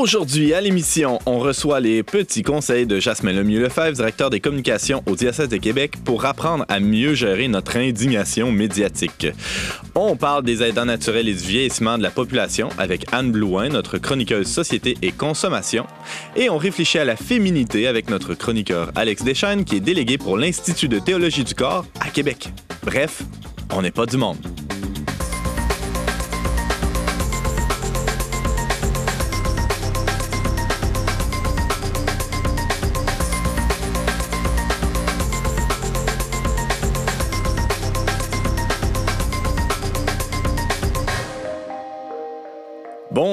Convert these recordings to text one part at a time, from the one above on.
Aujourd'hui, à l'émission, on reçoit les petits conseils de Jasmin Lemieux-Lefebvre, directeur des communications au diocèse de Québec, pour apprendre à mieux gérer notre indignation médiatique. On parle des aidants naturels et du vieillissement de la population avec Anne Blouin, notre chroniqueuse société et consommation. Et on réfléchit à la féminité avec notre chroniqueur Alex Deschaines, qui est délégué pour l'Institut de théologie du corps à Québec. Bref, on n'est pas du monde.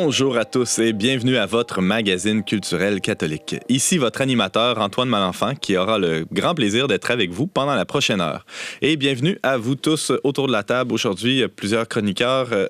Bonjour à tous et bienvenue à votre magazine culturel catholique. Ici votre animateur Antoine Malenfant qui aura le grand plaisir d'être avec vous pendant la prochaine heure. Et bienvenue à vous tous autour de la table. Aujourd'hui, plusieurs chroniqueurs. Euh,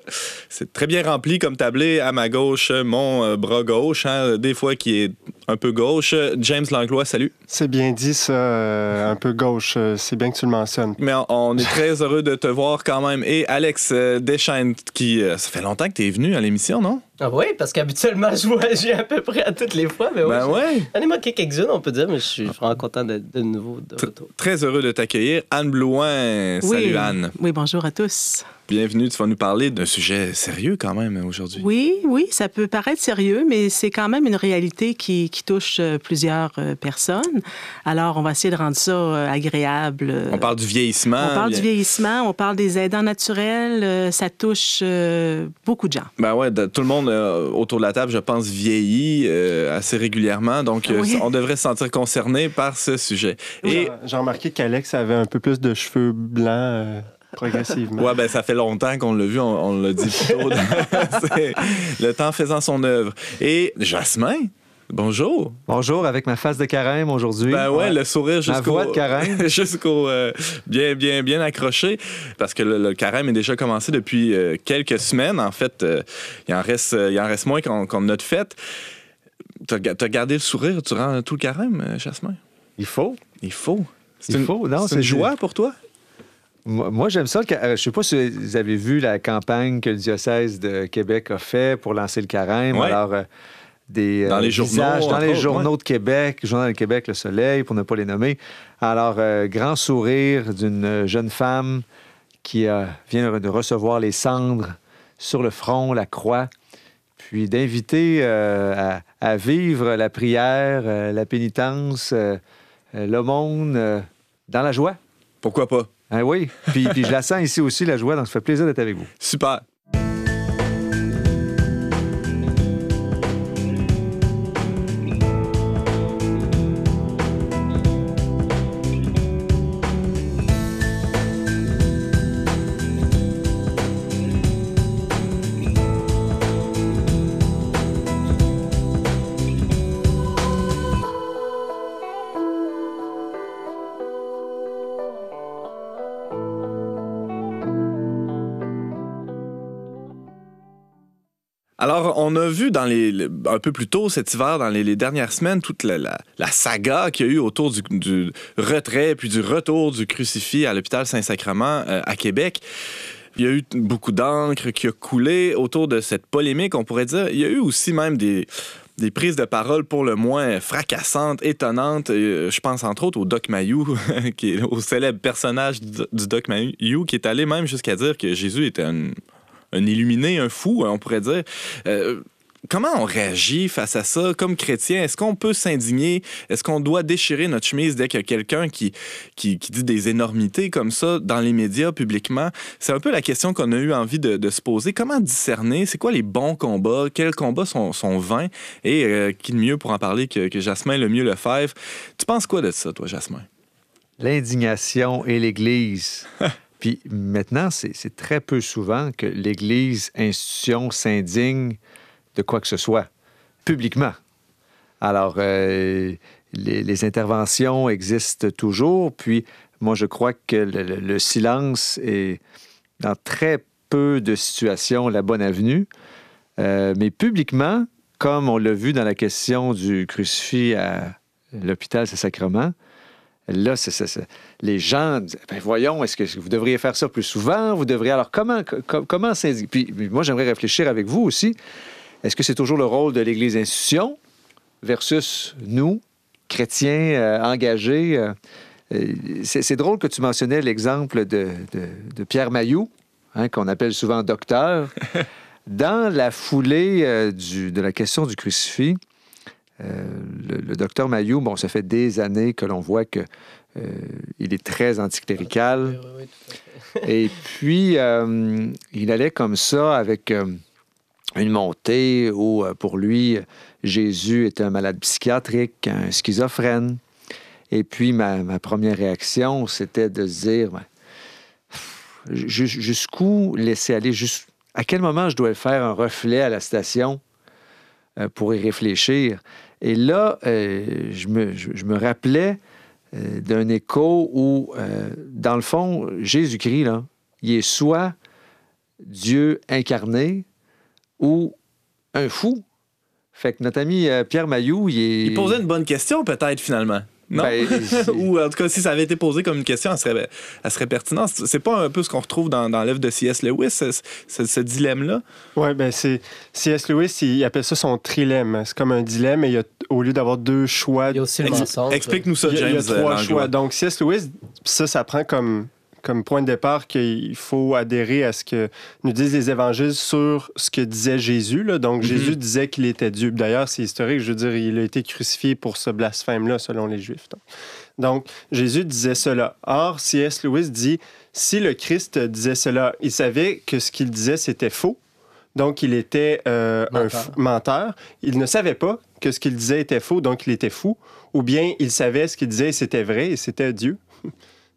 c'est très bien rempli comme tablé. À ma gauche, mon euh, bras gauche, hein, des fois qui est un peu gauche. James Langlois, salut. C'est bien dit ça, euh, un peu gauche. C'est bien que tu le mentionnes. Mais on est très heureux de te voir quand même. Et Alex Deschaines, qui ça fait longtemps que tu es venu à l'émission, non? Ah oui, parce qu'habituellement, je voyage à peu près à toutes les fois. Mais ben ouais. J'en ai manqué quelques-unes, on peut dire, mais je suis vraiment content d'être de nouveau de retour. Très heureux de t'accueillir. Anne Blouin. Salut, Anne. Oui, bonjour à tous. Bienvenue. Tu vas nous parler d'un sujet sérieux quand même aujourd'hui. Oui, oui, ça peut paraître sérieux, mais c'est quand même une réalité qui, qui touche euh, plusieurs euh, personnes. Alors, on va essayer de rendre ça euh, agréable. On parle du vieillissement. On parle du vieillissement, on parle des aidants naturels. Ça touche beaucoup de gens. Ben ouais, tout le monde autour de la table, je pense, vieillit assez régulièrement. Donc, on devrait se sentir concerné par ce sujet. Et j'ai remarqué qu'Alex avait un peu plus de cheveux blancs progressivement. Ouais, ben ça fait longtemps qu'on l'a vu, on, l'a dit plus tôt. le temps faisant son œuvre. Et Jasmin, Bonjour. Bonjour, avec ma face de carême aujourd'hui. Ben ouais, le sourire jusqu'au... Ma voix de carême. jusqu'au... Euh, bien, bien, bien accroché, parce que le, carême est déjà commencé depuis euh, quelques semaines. En fait, euh, il, en reste, il en reste moins qu'on, notre fête. T'as, as gardé le sourire durant tout le carême, Jasmin? Il faut. Il faut. C'est il faut. Non, c'est une joie pour toi? Moi, j'aime ça. Euh, je ne sais pas si vous avez vu la campagne que le diocèse de Québec a fait pour lancer le carême. Alors, euh, des euh, dans les journaux, dans les journaux de Québec, Journal de Québec, Le Soleil, pour ne pas les nommer. Alors, grand sourire d'une jeune femme qui vient de recevoir les cendres sur le front, la croix, puis d'inviter à, à, vivre la prière, la pénitence, l'aumône dans la joie. Pourquoi pas? Ah oui, puis, puis je la sens ici aussi, la joie, donc ça fait plaisir d'être avec vous. Super. Alors, on a vu dans un peu plus tôt cet hiver, dans les, dernières semaines, toute la, saga qu'il y a eu autour du, retrait puis du retour du crucifix à l'hôpital Saint-Sacrement euh, à Québec. Il y a eu beaucoup d'encre qui a coulé autour de cette polémique, on pourrait dire. Il y a eu aussi même des, des prises de parole pour le moins fracassantes, étonnantes. Euh, je pense entre autres au Doc Mayou, qui est au célèbre personnage du Doc Mayou, qui est allé même jusqu'à dire que Jésus était un un illuminé, un fou, on pourrait dire. Euh, comment on réagit face à ça comme chrétien? Est-ce qu'on peut s'indigner? Est-ce qu'on doit déchirer notre chemise dès qu'il y a quelqu'un qui, qui, dit des énormités comme ça dans les médias publiquement? C'est un peu la question qu'on a eu envie de, se poser. Comment discerner? C'est quoi les bons combats? Quels combats sont, sont vains? Et euh, qui de mieux pour en parler que, que Jasmin le mieux le fève? Tu penses quoi de ça, toi, Jasmin? L'indignation et l'Église. Puis maintenant, c'est très peu souvent que l'Église, institution, s'indigne de quoi que ce soit, publiquement. Alors, euh, les, interventions existent toujours, puis moi, je crois que le, silence est, dans très peu de situations, la bonne avenue. Euh, mais publiquement, comme on l'a vu dans la question du crucifix à l'hôpital Saint-Sacrement, Là, les gens disent, ben voyons, est-ce que vous devriez faire ça plus souvent? Vous devriez... Alors, comment, co- comment? Puis, moi, j'aimerais réfléchir avec vous aussi. Est-ce que c'est toujours le rôle de l'Église institution versus nous, chrétiens euh, engagés? euh, euh, c'est, drôle que tu mentionnais l'exemple de, de- de Pierre Mailloux, hein, qu'on appelle souvent docteur. Dans la foulée euh, du- de la question du crucifix, le, le docteur Mailloux, bon, ça fait des années que l'on voit que euh, il est très anticlérical. Oui, oui. Et puis, euh, il allait comme ça avec euh, une montée où, euh, pour lui, Jésus était un malade psychiatrique, un schizophrène. Et puis, ma, ma première réaction, c'était de se dire, ben, ju- jusqu'où laisser aller, à quel moment je dois faire un reflet à la station euh, pour y réfléchir? Et là, euh, je, me, rappelais euh, d'un écho où, euh, dans le fond, Jésus-Christ, là, il est soit Dieu incarné ou un fou. Fait que notre ami Pierre Mailloux, il est... Il posait une bonne question, peut-être, finalement. Non? Ben, Ou en tout cas, si ça avait été posé comme une question, elle serait, elle serait pertinente. C'est pas un peu ce qu'on retrouve dans, dans l'œuvre de C.S. Lewis, ce, ce- ce dilemme-là? Oui, ben c'est C.S. Lewis, il appelle ça son trilemme. C'est comme un dilemme, et il y a, au lieu d'avoir deux choix, Il y a aussi le Ex- mensonge. Explique-nous ça, il y a, James. il y a trois euh, Langlois. choix. Donc, C.S. Lewis, ça, ça prend comme, comme point de départ qu'il faut adhérer à ce que nous disent les évangiles sur ce que disait Jésus. là. Donc, Mhm. Jésus disait qu'il était Dieu. D'ailleurs, c'est historique. Je veux dire, il a été crucifié pour ce blasphème-là, selon les Juifs. Donc, donc, Jésus disait cela. Or, C.S. Lewis dit, si le Christ disait cela, il savait que ce qu'il disait, c'était faux. Donc, il était euh, un Menteur. f- menteur. Il ne savait pas que ce qu'il disait était faux, donc il était fou. Ou bien il savait ce qu'il disait et c'était vrai et c'était Dieu.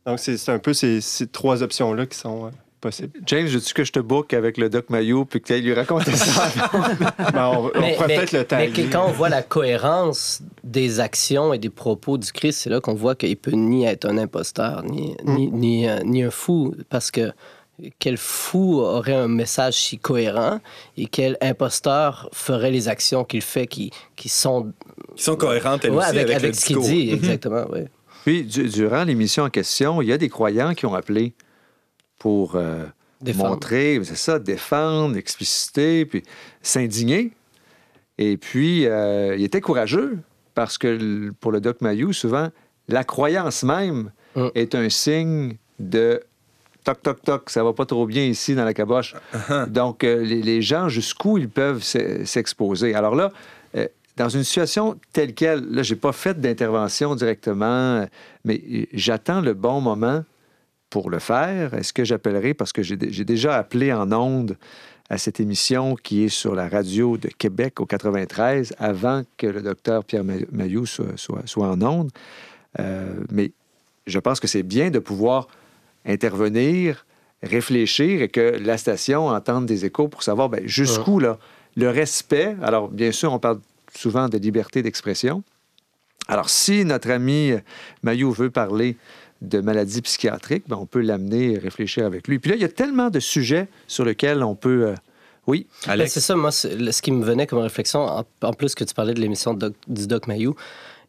Donc, c'est un peu ces, ces trois options-là qui sont euh, possibles. James, veux-tu que je te book avec le doc Maillot puis que tu ailles lui raconter ça? Ben, on, on Mais, pourrait mais- peut-être le mais tailler. que- quand on voit la cohérence des actions et des propos du Christ, c'est là qu'on voit qu'il peut ni être un imposteur, ni, Mm. ni, ni, euh, ni un fou, parce que quel fou aurait un message si cohérent et quel imposteur ferait les actions qu'il fait qui, qui sont Qui sont cohérentes, elles Ouais, aussi, avec, avec, avec le ce qu'il dit, exactement. oui. Puis, du- durant l'émission en question, il y a des croyants qui ont appelé pour euh, montrer, c'est ça, défendre, expliciter, puis s'indigner. Et puis, euh, il était courageux parce que pour le doc Mayou, souvent, la croyance même Mm. est un signe de toc, toc, toc, ça va pas trop bien ici dans la caboche. Donc, euh, les, les gens, jusqu'où ils peuvent s'e- s'exposer. Alors là, dans une situation telle quelle, là, j'ai pas fait d'intervention directement, mais j'attends le bon moment pour le faire. Est-ce que j'appellerai, parce que j'ai dé- j'ai déjà appelé en ondes à cette émission qui est sur la radio de Québec au 93, avant que le docteur Pierre Ma- Mailloux soit, soit- soit en ondes. Euh, mais je pense que c'est bien de pouvoir intervenir, réfléchir et que la station entende des échos pour savoir ben, jusqu'où là, le respect. Alors, bien sûr, on parle souvent de liberté d'expression. Alors, si notre ami Maillot veut parler de maladies psychiatriques, ben, on peut l'amener et réfléchir avec lui. Puis là, il y a tellement de sujets sur lesquels on peut... euh, Oui, Ben, c'est ça, moi, ce qui me venait comme réflexion, en, en plus que tu parlais de l'émission de Doc- du Doc Mayou,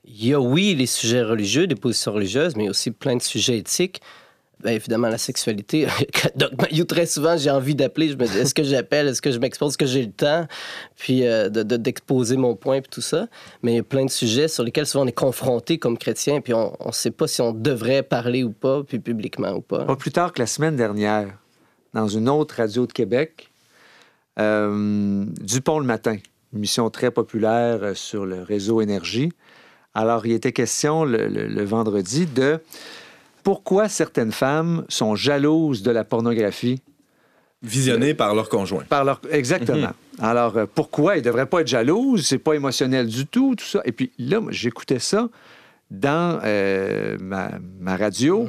il y a, oui, les sujets religieux, des positions religieuses, mais aussi plein de sujets éthiques. Ben, évidemment, la sexualité. Mayou, très souvent, j'ai envie d'appeler. Je me dis, est-ce que j'appelle? Est-ce que je m'expose? Est-ce que j'ai le temps? Puis euh, de- de- d'exposer mon point, puis tout ça. Mais il y a plein de sujets sur lesquels souvent on est confronté comme chrétien, puis on ne sait pas si on devrait parler ou pas, puis publiquement ou pas. Pas plus tard que la semaine dernière, dans une autre radio de Québec, euh, Dupont le matin, une émission très populaire euh, sur le réseau Énergie. Alors, il était question le- le vendredi de pourquoi certaines femmes sont jalouses de la pornographie? Visionné par leur conjoint. par leur... Exactement. Alors, euh, pourquoi? Ils ne devraient pas être jalouses? C'est pas émotionnel du tout, tout ça. Et puis là, moi, j'écoutais ça dans euh, ma, ma radio.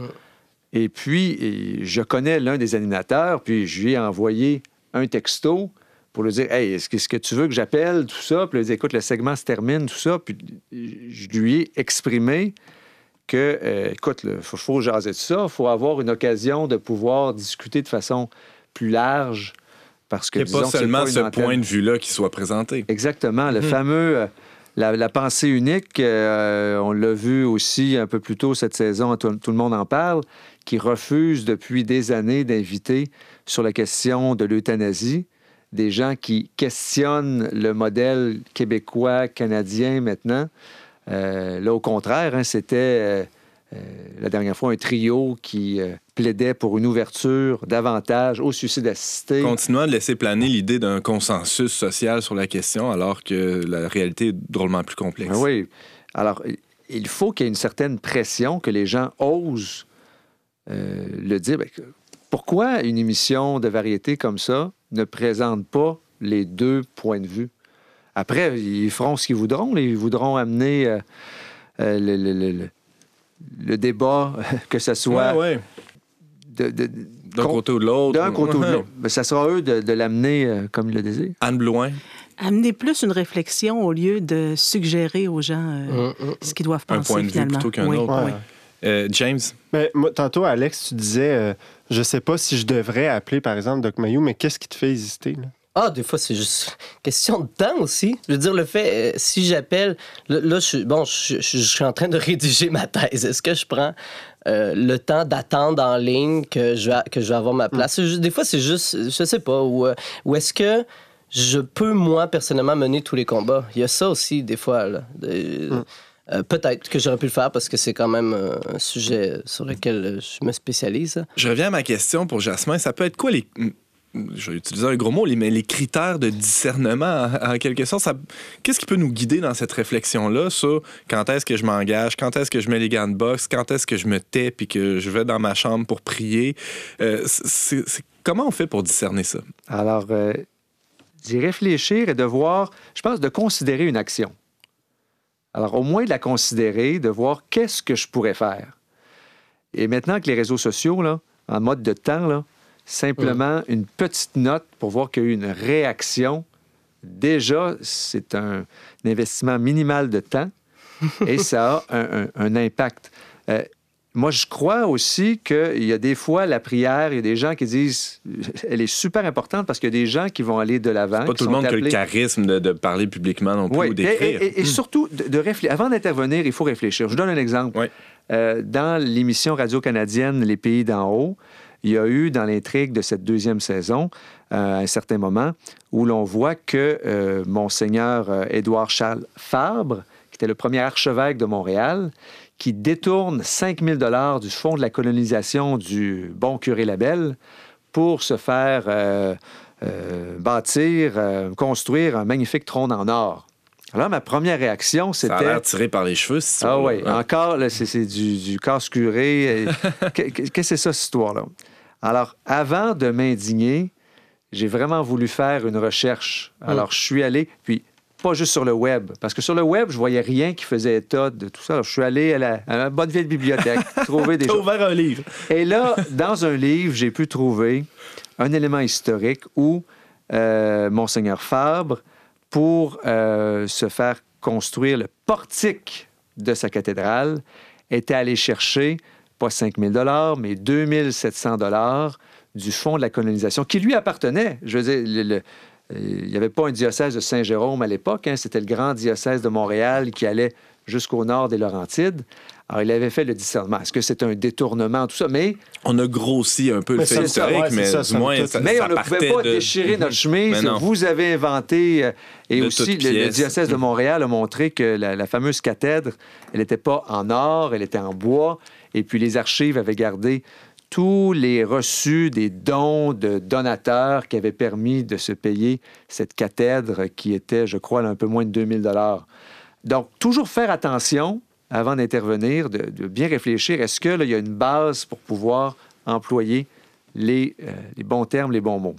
Et puis, et je connais l'un des animateurs, puis je lui ai envoyé un texto pour lui dire Hey, est-ce que, est-ce que tu veux que j'appelle, tout ça? Puis il dit Écoute, le segment se termine, tout ça. Puis je lui ai exprimé que, euh, écoute, il faut, faut jaser de ça, il faut avoir une occasion de pouvoir discuter de façon plus large. Parce que Il n'y a pas disons que c'est seulement ce antenne. point de vue-là qui soit présenté. Exactement, le fameux euh, La, la pensée unique, euh, on l'a vu aussi un peu plus tôt cette saison, tout, tout le monde en parle, qui refuse depuis des années d'inviter sur la question de l'euthanasie des gens qui questionnent le modèle québécois, canadien maintenant. Euh, là, au contraire, hein, c'était euh, euh, la dernière fois un trio qui plaidait pour une ouverture davantage au suicide assisté. Continuant de laisser planer l'idée d'un consensus social sur la question, alors que la réalité est drôlement plus complexe. Ah oui. Alors, il faut qu'il y ait une certaine pression, que les gens osent euh, le dire. Ben, pourquoi une émission de variété comme ça ne présente pas les deux points de vue? Après, ils feront ce qu'ils voudront. Ils voudront amener euh, euh, le, le- le- le- le débat, que ce soit Ouais, ouais. de- de- D'un côté ou de l'autre. d'un côté ou de l'autre. Ben, ça sera eux de, de l'amener euh, comme ils le désirent. Anne Blouin. Amener plus une réflexion au lieu de suggérer aux gens euh, Hum, hum. ce qu'ils doivent Un penser point de vue plutôt qu'un Oui, autre. Ouais. Euh, James, Mais moi, tantôt, Alex, tu disais, euh, je sais pas si je devrais appeler, par exemple, Doc Mayou, mais qu'est-ce qui te fait hésiter? Là? Ah, des fois, c'est juste question de temps aussi. Je veux dire, le fait, euh, si j'appelle, là, je, suis- bon, je, je- je suis en train de rédiger ma thèse. Est-ce que je prends euh, le temps d'attendre en ligne que je vais, que je vais avoir ma place? C'est juste- Des fois, c'est juste, je sais pas, ou, euh, ou est-ce que je peux, moi, personnellement, mener tous les combats? Il y a ça aussi, des fois. là. De- Mm. euh, Peut-être que j'aurais pu le faire parce que c'est quand même euh, un sujet sur lequel je me spécialise. je reviens à ma question pour Jasmin. Ça peut être quoi les. Je vais utiliser un gros mot, mais les critères de discernement, en quelque sorte. Qu'est-ce qui peut nous guider dans cette réflexion-là sur quand est-ce que je m'engage, quand est-ce que je mets les gants de boxe, quand est-ce que je me tais puis que je vais dans ma chambre pour prier? Euh, comment on fait pour discerner ça? Alors, euh, d'y réfléchir et de voir, je pense, de considérer une action. Alors, au moins de la considérer, de voir qu'est-ce que je pourrais faire. Et maintenant que les réseaux sociaux, là, en mode de temps, là, simplement une petite note pour voir qu'il y a eu une réaction, déjà, c'est un, investissement minimal de temps et ça a un, un- un impact. Euh, moi, je crois aussi qu'il y a des fois la prière, il y a des gens qui disent elle est super importante parce qu'il y a des gens qui vont aller de l'avant. Pas tout le monde qui a le charisme de, de parler publiquement non plus oui, ou et, d'écrire. et- et surtout, de, de. Avant d'intervenir, il faut réfléchir. Je vous donne un exemple. Oui. Euh, dans l'émission radio-canadienne Les Pays d'en haut, il y a eu dans l'intrigue de cette deuxième saison euh, un certain moment où l'on voit que euh, Monseigneur euh, Édouard Charles Fabre, qui était le premier archevêque de Montréal, qui détourne 5 000 dollars du fonds de la colonisation du bon curé Labelle pour se faire euh, euh, bâtir, euh, construire un magnifique trône en or. Alors, ma première réaction, Ça a c'était... l'air tiré par les cheveux, c'est Ah oui, encore, là, c'est, du, du casse curé. Et- Qu'est- Qu'est-ce que c'est ça, cette histoire-là? Alors, avant de m'indigner, j'ai vraiment voulu faire une recherche. Alors, je suis allé, puis pas juste sur le web, parce que sur le web, je voyais rien qui faisait état de tout ça. Alors, je suis allé à la, à la bonne vieille bibliothèque, trouver des choses. ouvert un livre. Et là, dans un livre, j'ai pu trouver un élément historique où euh, Monseigneur Fabre, pour euh, se faire construire le portique de sa cathédrale, était allé chercher, pas 5 000 mais 2 700 du fonds de la colonisation, qui lui appartenait. Je veux dire, le- le- euh, il n'y avait pas un diocèse de Saint-Jérôme à l'époque, hein, c'était le grand diocèse de Montréal qui allait jusqu'au nord des Laurentides. Alors, il avait fait le discernement. Est-ce que c'est un détournement, tout ça? Mais On a grossi un peu le fait historique, ouais, mais ça, du somme moins, ça, mais ça on ne pouvait pas de- déchirer notre chemise. Vous avez inventé, euh, et De aussi le, diocèse de Montréal a montré que la, la fameuse cathèdre, elle n'était pas en or, elle était en bois, et puis les archives avaient gardé tous les reçus des dons de donateurs qui avaient permis de se payer cette cathèdre qui était, je crois, un peu moins de 2000 dollars. Donc, toujours faire attention avant d'intervenir, de, de bien réfléchir. Est-ce que là, il y a une base pour pouvoir employer les, euh, les bons termes, les bons mots?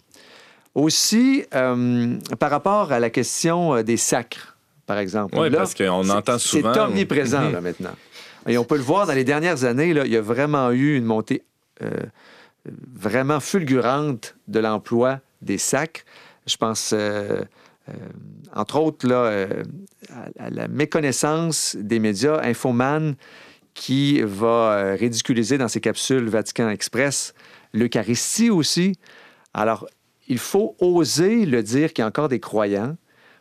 Aussi, euh, par rapport à la question euh, des sacres, par exemple. Oui, parce qu'on entend souvent. C'est omniprésent, là, maintenant. Et on peut le voir dans les dernières années, là, il y a vraiment eu une montée euh, vraiment fulgurante de l'emploi des sacres. Je pense, euh, euh, entre autres, à, la méconnaissance des médias. Infoman qui va ridiculiser dans ses capsules Vatican Express l'Eucharistie aussi. Alors, il faut oser le dire qu'il y a encore des croyants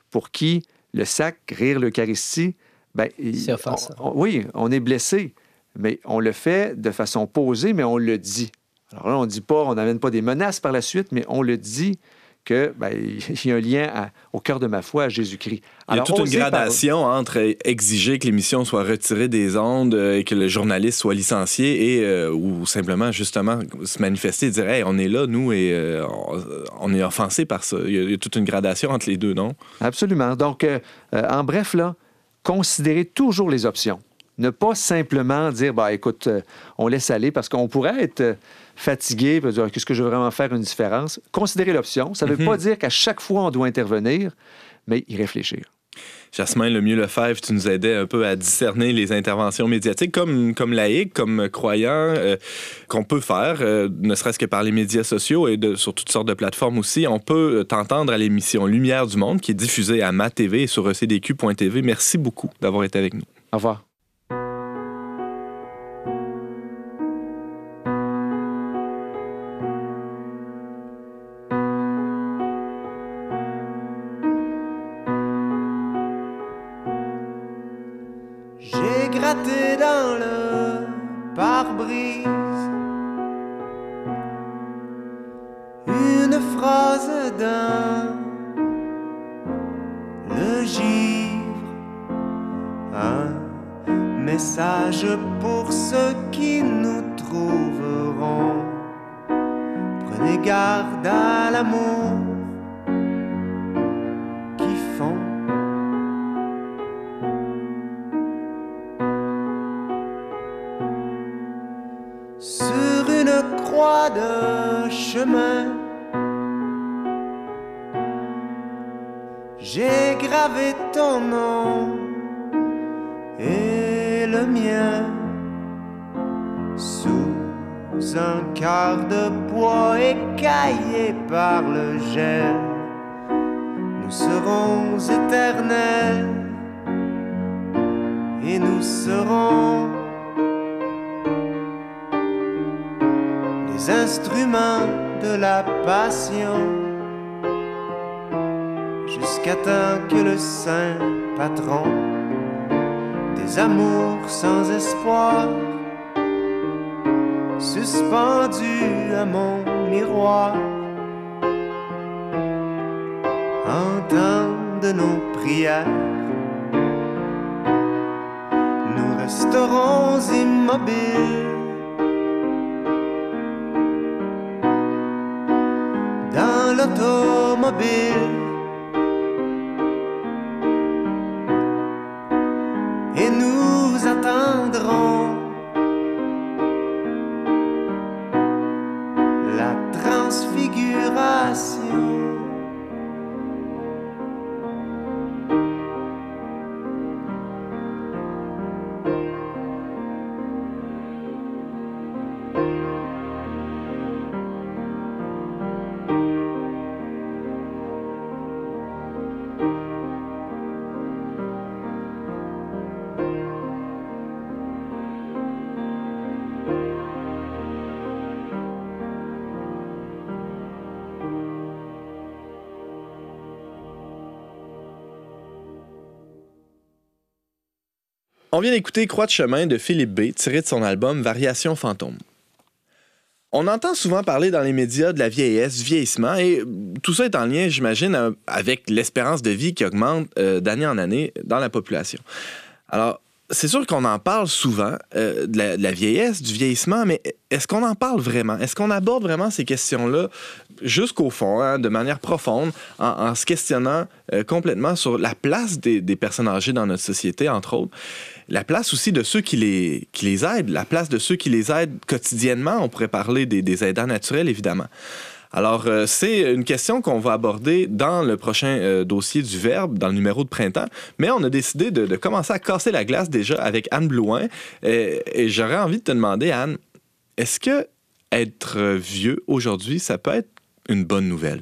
pour qui le sac, rire l'Eucharistie, ben, offensant. on- on- oui, on est blessé, mais on le fait de façon posée, mais on le dit. Alors là, on ne dit pas, on n'amène pas des menaces par la suite, mais on le dit que ben, il y a un lien à- au cœur de ma foi à Jésus-Christ. Il y a toute une par- gradation entre exiger que l'émission soit retirée des ondes euh, et que le journaliste soit licencié et euh, ou simplement justement se manifester et dire hey, on est là nous et euh, on, est offensé par ça. Il y, a, il y a toute une gradation entre les deux, non? Absolument. Donc, euh, euh, en bref, là, considérez toujours les options. Ne pas simplement dire, bah, écoute, euh, on laisse aller parce qu'on pourrait être euh, fatigué, dire, qu'est-ce que je veux vraiment faire une différence? Considérez l'option. Ça ne veut pas dire qu'à chaque fois on doit intervenir, mais y réfléchir. Jasmin Lemieux Lefebvre, tu nous aidais un peu à discerner les interventions médiatiques comme, comme laïque, comme croyant, euh, qu'on peut faire, euh, ne serait-ce que par les médias sociaux et sur toutes sortes de plateformes aussi. On peut euh, t'entendre à l'émission Lumière du Monde qui est diffusée à ma TV et sur ecdq.tv. Merci beaucoup d'avoir été avec nous. Au revoir. Une phrase d'un le givre, un message pour ceux qui nous trouveront. Prenez garde à l'amour de chemin. J'ai gravé ton nom et le mien sous un quart de bois écaillé par le gel. Nous serons éternels et nous serons instruments de la passion jusqu'à temps que le saint patron des amours sans espoir suspendu à mon miroir entende nos prières. Nous resterons immobiles dans l'automobile. On vient d'écouter Croix de chemin de Philippe B, tiré de son album Variation fantôme. On entend souvent parler dans les médias de la vieillesse, du vieillissement, et tout ça est en lien, j'imagine, euh, avec l'espérance de vie qui augmente euh, d'année en année dans la population. C'est sûr qu'on en parle souvent euh, de, la, vieillesse, du vieillissement, mais est-ce qu'on en parle vraiment? Est-ce qu'on aborde vraiment ces questions-là jusqu'au fond, hein, de manière profonde, en, se questionnant euh, complètement sur la place des, personnes âgées dans notre société, entre autres? la place aussi de ceux qui les, qui les aident, la place de ceux qui les aident quotidiennement? On pourrait parler des, des aidants naturels, évidemment. Alors, euh, c'est une question qu'on va aborder dans le prochain euh, dossier du Verbe, dans le numéro de printemps. Mais on a décidé de, commencer à casser la glace déjà avec Anne Blouin. Et, et j'aurais envie de te demander, Anne, est-ce que être vieux aujourd'hui, ça peut être une bonne nouvelle?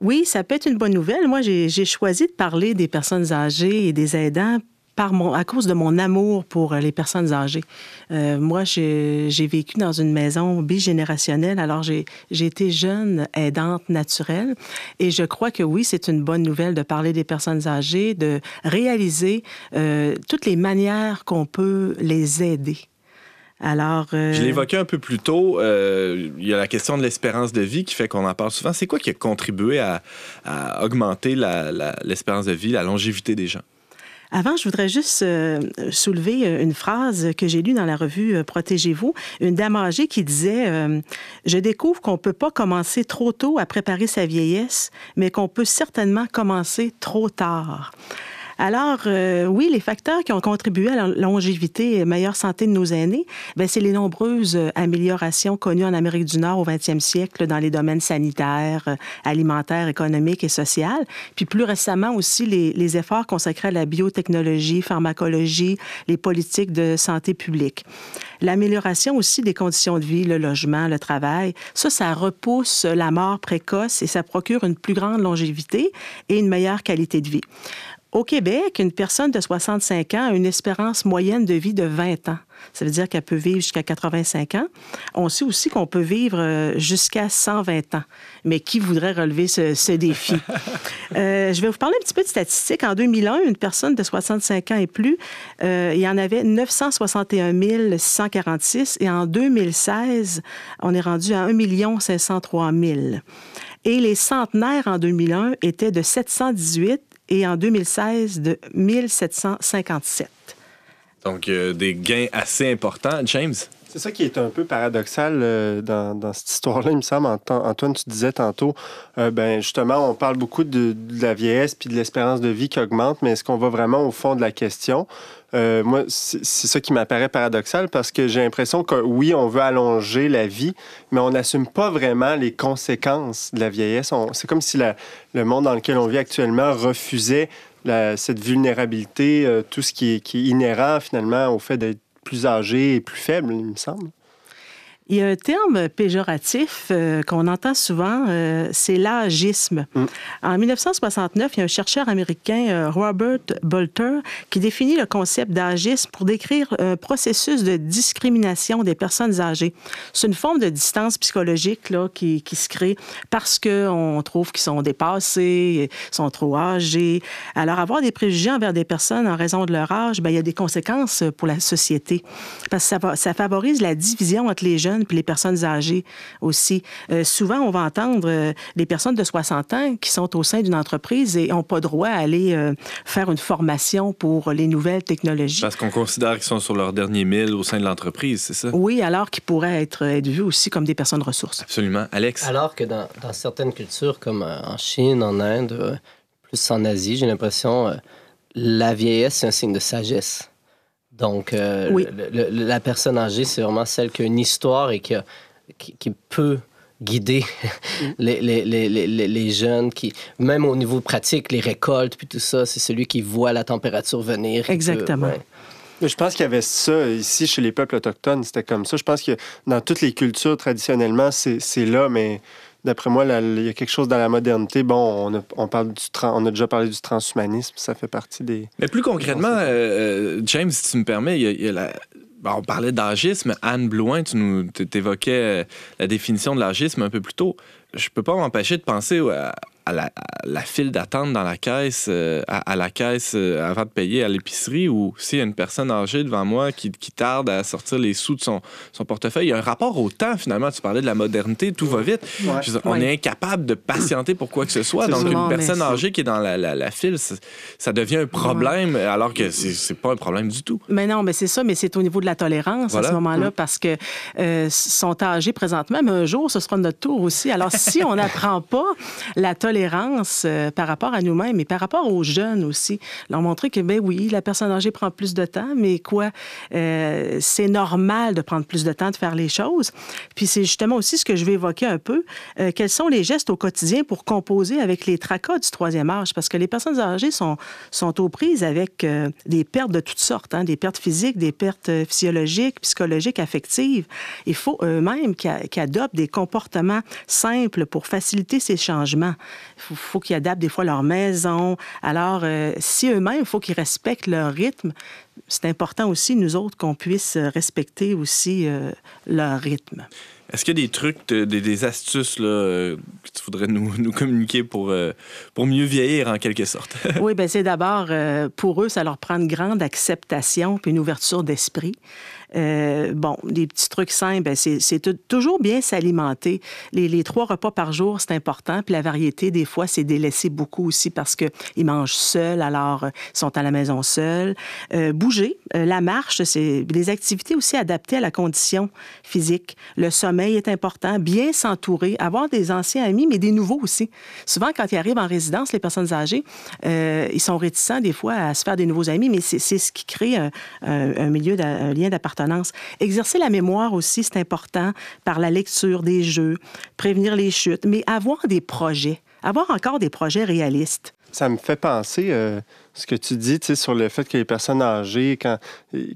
Oui, ça peut être une bonne nouvelle. Moi, j'ai j'ai choisi de parler des personnes âgées et des aidants à cause de mon amour pour les personnes âgées. Euh, moi, j'ai vécu dans une maison bigénérationnelle, alors j'ai été jeune aidante naturelle, et je crois que oui, c'est une bonne nouvelle de parler des personnes âgées, de réaliser euh, toutes les manières qu'on peut les aider. Alors, euh, Je l'évoquais un peu plus tôt. euh, il y a la question de l'espérance de vie qui fait qu'on en parle souvent. C'est quoi qui a contribué à, augmenter l'espérance de vie, la longévité des gens? Avant, je voudrais juste euh, soulever euh, une phrase que j'ai lue dans la revue euh, Protégez-vous. Une dame âgée qui disait Je découvre qu'on ne peut pas commencer trop tôt à préparer sa vieillesse, mais qu'on peut certainement commencer trop tard. Alors, euh, oui, les facteurs qui ont contribué à la longévité et meilleure santé de nos aînés, ben, c'est les nombreuses euh, améliorations connues en Amérique du Nord au 20e siècle dans les domaines sanitaires, euh, alimentaires, économiques et sociaux. Puis plus récemment aussi, les, les efforts consacrés à la biotechnologie, pharmacologie, les politiques de santé publique. L'amélioration aussi des conditions de vie, le logement, le travail, ça, ça repousse la mort précoce et ça procure une plus grande longévité et une meilleure qualité de vie. Au Québec, une personne de 65 ans a une espérance moyenne de vie de 20 ans. Ça veut dire qu'elle peut vivre jusqu'à 85 ans. On sait aussi qu'on peut vivre euh, jusqu'à 120 ans. Mais qui voudrait relever ce, ce défi? Euh, je vais vous parler un petit peu de statistiques. En 2001, une personne de 65 ans et plus, euh, il y en avait 961 646 et en 2016, on est rendu à 1 503 000. Et les centenaires en 2001 étaient de 718 et en 2016 de 1757. Donc, euh, des gains assez importants. James? C'est ça qui est un peu paradoxal euh, dans, dans cette histoire-là, il me semble. Ant- Antoine, tu disais tantôt, euh, ben justement, on parle beaucoup de, de la vieillesse puis de l'espérance de vie qui augmente, mais est-ce qu'on va vraiment au fond de la question? Euh, moi, c'est ça qui m'apparaît paradoxal parce que j'ai l'impression que oui, on veut allonger la vie, mais on n'assume pas vraiment les conséquences de la vieillesse. C'est comme si le monde dans lequel on vit actuellement refusait cette vulnérabilité, euh, tout ce qui est, qui est inhérent finalement au fait d'être plus âgé et plus faible, il me semble. Il y a un terme péjoratif euh, qu'on entend souvent, euh, c'est l'âgisme. Mm. En 1969, il y a un chercheur américain, euh, Robert Bolter, qui définit le concept d'âgisme pour décrire un processus de discrimination des personnes âgées. C'est une forme de distance psychologique là, qui, qui se crée parce qu'on trouve qu'ils sont dépassés, sont trop âgés. Alors, avoir des préjugés envers des personnes en raison de leur âge, ben, il y a des conséquences pour la société. Parce que ça, va- ça favorise la division entre les jeunes puis les personnes âgées aussi. Euh, souvent, on va entendre euh, les personnes de 60 ans qui sont au sein d'une entreprise et n'ont pas droit à aller euh, faire une formation pour les nouvelles technologies. Parce qu'on considère qu'ils sont sur leur dernier mille au sein de l'entreprise, c'est ça? Oui, alors qu'ils pourraient être, être vus aussi comme des personnes ressources. Absolument. Alex? Alors que dans, dans certaines cultures, comme euh, en Chine, en Inde, plus en Asie, j'ai l'impression euh, la vieillesse, c'est un signe de sagesse. Donc, euh, Oui. le- le- la personne âgée, c'est vraiment celle qui a une histoire et qui, a- qui, qui peut guider les, les, les, les, les- jeunes, qui, même au niveau pratique, les récoltes, puis tout ça, c'est celui qui voit la température venir. peut- Exactement. ouais. Mais Je pense qu'il y avait ça ici chez les peuples autochtones, c'était comme ça. Je pense que dans toutes les cultures, traditionnellement, c'est c'est là, mais d'après moi, là, il y a quelque chose dans la modernité. Bon, on a, on parle du on a déjà parlé du transhumanisme, ça fait partie des. Mais plus concrètement, euh, euh, James, si tu me permets, il y a, il y a la- bon, on parlait d'âgisme. Anne Blouin, tu nous évoquais euh, la définition de l'âgisme un peu plus tôt. Je peux pas m'empêcher de penser à, à la, à la file d'attente dans la caisse, euh, à, à la caisse euh, avant de payer à l'épicerie, ou s'il y a une personne âgée devant moi qui, qui tarde à sortir les sous de son, son portefeuille. Il y a un rapport au temps, finalement. Tu parlais de la modernité, tout va vite. Dire, on Ouais. est incapable de patienter pour quoi que ce soit. Donc, une personne âgée qui est dans la, la- la file, ça, ça devient un problème, alors que c'est c'est pas un problème du tout. Mais non, mais c'est ça, mais c'est au niveau de la tolérance Voilà. à ce moment-là, parce que euh, sont âgés présentement, mais un jour, ce sera notre tour aussi. Alors, si on n'apprend pas la tolérance euh, par rapport à nous-mêmes et par rapport aux jeunes aussi, leur montrer que, ben oui, la personne âgée prend plus de temps, mais quoi, euh, c'est normal de prendre plus de temps de faire les choses. Puis c'est justement aussi ce que je vais évoquer un peu. euh, quels sont les gestes au quotidien pour composer avec les tracas du troisième âge? Parce que les personnes âgées sont, aux prises avec des pertes de toutes sortes, hein, des pertes physiques, des pertes physiologiques, psychologiques, affectives. Il faut eux-mêmes qu'ils qu'ils adoptent des comportements simples pour faciliter ces changements. Il faut, faut qu'ils adaptent des fois leur maison. Alors, euh, si eux-mêmes, il faut qu'ils respectent leur rythme, c'est important aussi, nous autres, qu'on puisse respecter aussi euh, leur rythme. Est-ce qu'il y a des trucs, de- des, des astuces là, euh, que tu voudrais nous, nous communiquer pour, euh, pour mieux vieillir en quelque sorte? Oui, ben c'est d'abord, euh, pour eux, ça leur prend une grande acceptation puis une ouverture d'esprit. Euh, bon, des petits trucs simples, ben, c'est toujours bien s'alimenter. Les, trois repas par jour, c'est important. Puis la variété, des fois, c'est délaissé beaucoup aussi parce qu'ils mangent seuls, alors euh, ils sont à la maison seuls. Euh, bouger, la marche, c'est des activités aussi adaptées à la condition physique. Le sommeil est important, bien s'entourer, avoir des anciens amis, mais des nouveaux aussi. Souvent, quand ils arrivent en résidence, les personnes âgées, ils sont réticents des fois à se faire des nouveaux amis, mais c'est ce qui crée un, un lien d'appartenance. Exercer la mémoire aussi, c'est important par la lecture des jeux, prévenir les chutes, mais avoir des projets, avoir encore des projets réalistes. Ça me fait penser, euh, ce que tu dis, tu sais, sur le fait que les personnes âgées, quand,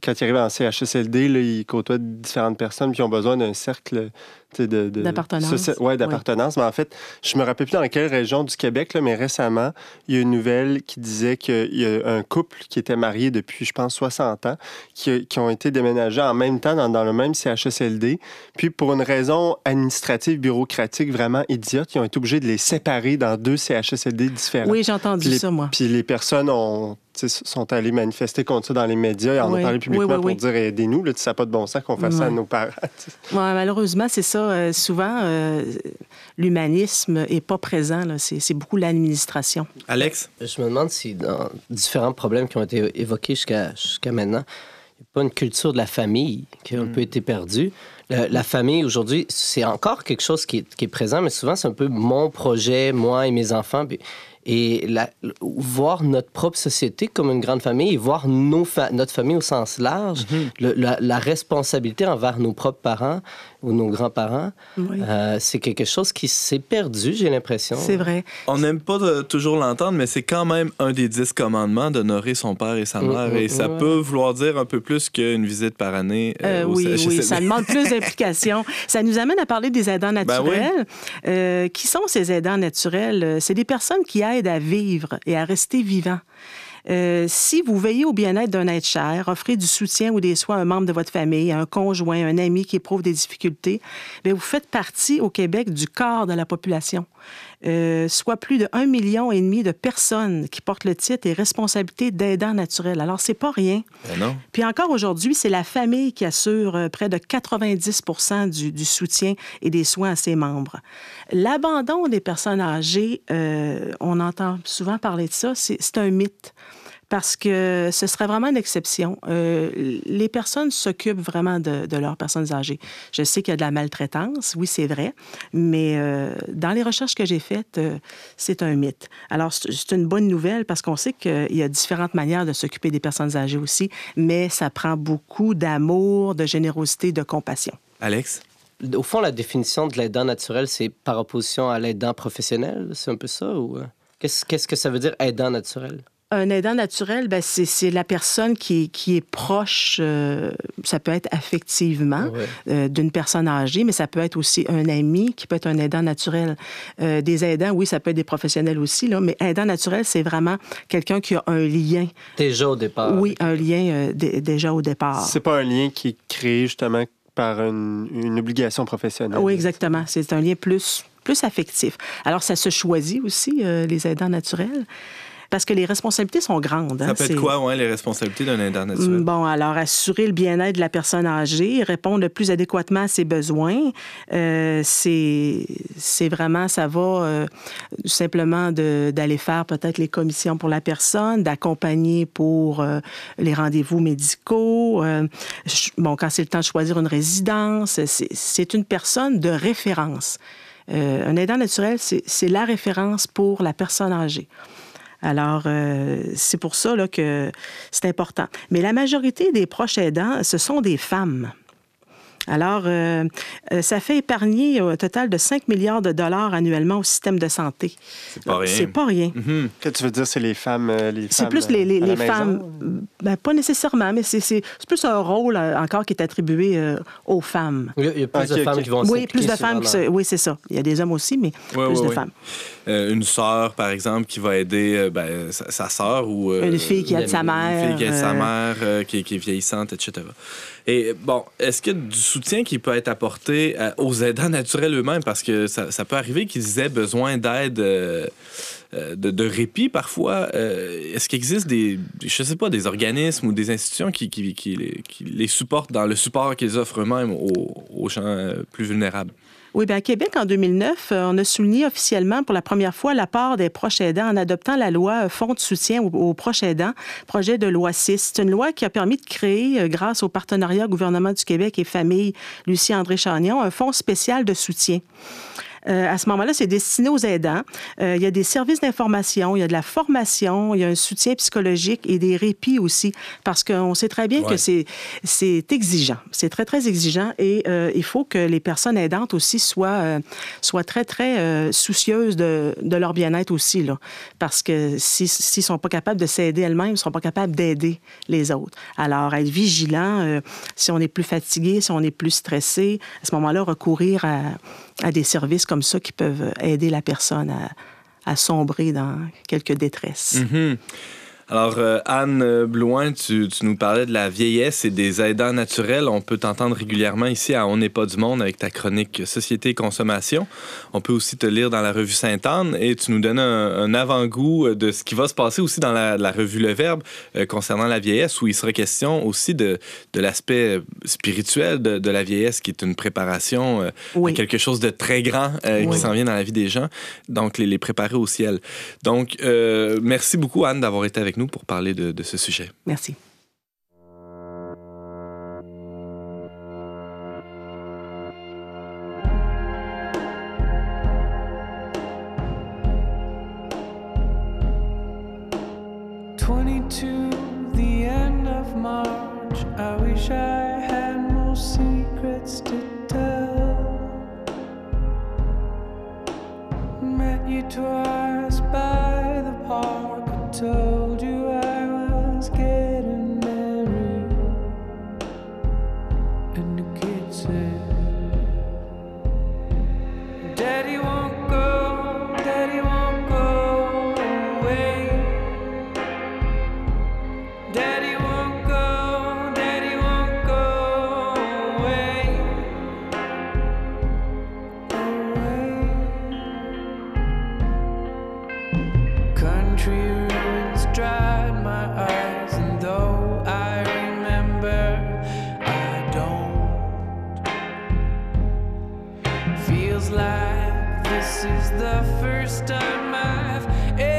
quand ils arrivent en CHSLD, là, ils côtoient différentes personnes qui ont besoin d'un cercle tu sais, de, de- D'appartenance. ouais, d'appartenance. Mais en fait, je me rappelle plus dans quelle région du Québec, là, mais récemment, il y a une nouvelle qui disait qu'il y a un couple qui était marié depuis, je pense, 60 ans, qui, qui ont été déménagés en même temps dans, dans le même CHSLD. Puis, pour une raison administrative, bureaucratique vraiment idiote, ils ont été obligés de les séparer dans deux CHSLD différents. Oui, j'ai entendu Puis les- ça, moi. Puis les personnes ont, sont allées manifester contre ça dans les médias. Ils en Oui, ont parlé publiquement oui, oui, pour oui. dire aidez-nous, là, ça n'a pas de bon sens qu'on fasse ça à nos parents. Ouais, malheureusement, c'est ça. Euh, souvent, euh, l'humanisme n'est pas présent. là. C'est beaucoup l'administration. Alex? Je me demande si dans différents problèmes qui ont été évoqués jusqu'à maintenant, il n'y a pas une culture de la famille qui a un peu été perdue. La, la famille, aujourd'hui, c'est encore quelque chose qui est, qui est présent, mais souvent, c'est un peu mon projet, moi et mes enfants. Puis- Et la- voir notre propre société comme une grande famille et voir nos fa- notre famille au sens large, le- la, la responsabilité envers nos propres parents ou nos grands-parents, Oui. euh, c'est quelque chose qui s'est perdu, j'ai l'impression. C'est vrai. On n'aime pas de- toujours l'entendre, mais c'est quand même un des dix commandements d'honorer son père et sa Mm, mère. mm, et ça ouais. peut vouloir dire un peu plus qu'une visite par année. euh, Euh, au oui, oui, ça demande plus d'implication. Ça nous amène à parler des aidants Ben oui. naturels. Euh, qui sont ces aidants naturels? C'est des personnes qui aident à vivre et à rester vivants. Euh, si vous veillez au bien-être d'un être cher, offrez du soutien ou des soins à un membre de votre famille, à un conjoint, un ami qui éprouve des difficultés, bien, vous faites partie au Québec du quart de la population. Euh, soit plus de 1,5 million et demi de personnes qui portent le titre et responsabilité d'aidant naturel. Alors, c'est pas rien. Ben non. Puis encore aujourd'hui, c'est la famille qui assure euh, près de 90 du, du soutien et des soins à ses membres. L'abandon des personnes âgées, euh, on entend souvent parler de ça, c'est c'est un mythe. Parce que ce serait vraiment une exception. Euh, les personnes s'occupent vraiment de, de leurs personnes âgées. Je sais qu'il y a de la maltraitance, oui, c'est vrai, mais euh, dans les recherches que j'ai faites, euh, c'est un mythe. Alors, c'est une bonne nouvelle parce qu'on sait qu'il y a différentes manières de s'occuper des personnes âgées aussi, mais ça prend beaucoup d'amour, de générosité, de compassion. Alex? Au fond, la définition de l'aidant naturel, c'est par opposition à l'aidant professionnel. C'est un peu ça? Ou... Qu'est-ce qu'est-ce que ça veut dire aidant naturel? Un aidant naturel, ben, c'est c'est la personne qui, qui est proche, euh, ça peut être affectivement, Ouais. euh, d'une personne âgée, mais ça peut être aussi un ami qui peut être un aidant naturel. Euh, des aidants, oui, ça peut être des professionnels aussi, là, mais aidant naturel, c'est vraiment quelqu'un qui a un lien, Déjà au départ. oui, un lien euh, dé- déjà au départ. C'est pas un lien qui est créé justement par une, une obligation professionnelle. Oui, exactement. C'est un lien plus, plus affectif. Alors, ça se choisit aussi, euh, les aidants naturels, parce que les responsabilités sont grandes. hein. Ça peut être quoi, ouais, les responsabilités d'un naturel? Mm, Bon, alors, assurer le bien-être de la personne âgée, répondre le plus adéquatement à ses besoins, euh, c'est vraiment, ça va euh, simplement d'aller faire peut-être les commissions pour la personne, d'accompagner pour euh, les rendez-vous médicaux. euh, bon, quand c'est le temps de choisir une résidence, c'est- une personne de référence. Euh, un aidant naturel, c'est la référence pour la personne âgée. Alors, euh, c'est pour ça que c'est important. Mais la majorité des proches aidants, ce sont des femmes. Alors, euh, euh, ça fait épargner un total de 5 milliards de dollars annuellement au système de santé. C'est pas rien. C'est pas rien. Mhm. Que tu veux dire, c'est les femmes. euh, les C'est plus les, les- euh, à la les femmes. Ben, pas nécessairement, mais c'est c'est- c'est plus un rôle euh, encore qui est attribué euh, aux femmes. Il y a, il y a plus de femmes qui vont Oui, plus de femmes qui. Oui, c'est ça. Il y a des hommes aussi, mais plus de femmes. Euh, une sœur, par exemple, qui va aider euh, ben, sa, sœur ou... euh, Une fille qui aide sa mère. Une fille qui aide sa euh, mère, euh, qui, qui est vieillissante, etc. Et bon, est-ce qu'il y a du soutien qui peut être apporté euh, aux aidants naturels eux-mêmes? Parce que ça, peut arriver qu'ils aient besoin d'aide, euh, euh, de, répit parfois. Est-ce qu'il existe des, organismes ou des institutions qui, les, supportent dans le support qu'ils offrent eux-mêmes aux, gens plus vulnérables? Oui, bien, à Québec, en 2009, euh, on a souligné officiellement pour la première fois l'apport des proches aidants en adoptant la loi euh, Fonds de soutien aux, proches aidants, projet de loi 6. C'est une loi qui a permis de créer, euh, grâce au partenariat gouvernement du Québec et famille Lucie-André Chagnon, un fonds spécial de soutien. Euh, à ce moment-là, c'est destiné aux aidants. Euh, il y a des services d'information, il y a de la formation, il y a un soutien psychologique et des répits aussi, parce qu'on sait très bien Ouais. que c'est c'est exigeant. C'est très, très exigeant et euh, il faut que les personnes aidantes aussi soient, soient très, très soucieuses de, de leur bien-être aussi, là. Parce que si- s'ils ne sont pas capables de s'aider elles-mêmes, ils ne seront pas capables d'aider les autres. Alors, être vigilant, euh, si on est plus fatigué, si on est plus stressé, à ce moment-là, recourir à, à des services comme ça qui peuvent aider la personne à, sombrer dans quelques détresses. Mhm. Alors, euh, Anne euh, Blouin, tu, tu nous parlais de la vieillesse et des aidants naturels. On peut t'entendre régulièrement ici à On n'est pas du monde avec ta chronique Société et consommation. On peut aussi te lire dans la revue Sainte-Anne et tu nous donnes un, un avant-goût de ce qui va se passer aussi dans la, la revue Le Verbe euh, concernant la vieillesse, où il sera question aussi de, de l'aspect spirituel de, de la vieillesse, qui est une préparation euh, Oui. à quelque chose de très grand euh, qui s'en vient dans la vie des gens. Donc, les, les préparer au ciel. Donc, euh, merci beaucoup, Anne, d'avoir été avec nous pour parler de, de ce sujet. Merci. Twenty-two, the this is the first time I've ever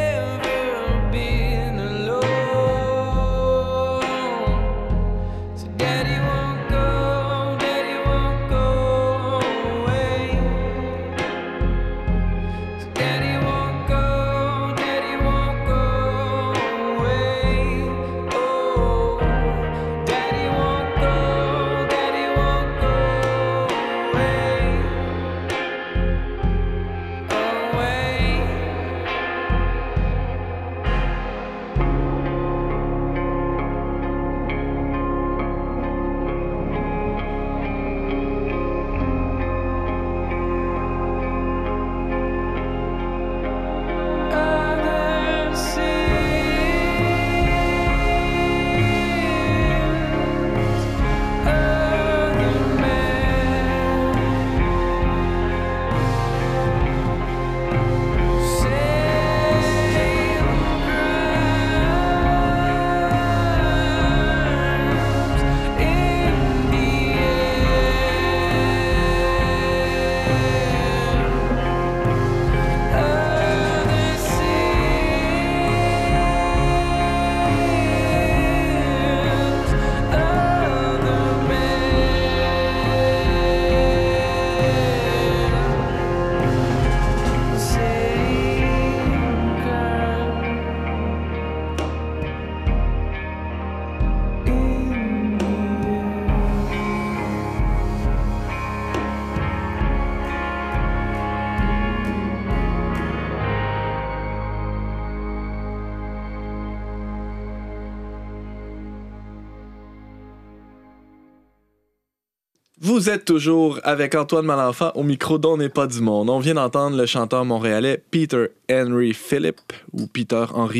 Vous êtes toujours avec Antoine Malenfant au micro d'On n'est pas du monde. On vient d'entendre le chanteur montréalais Peter Henry Philip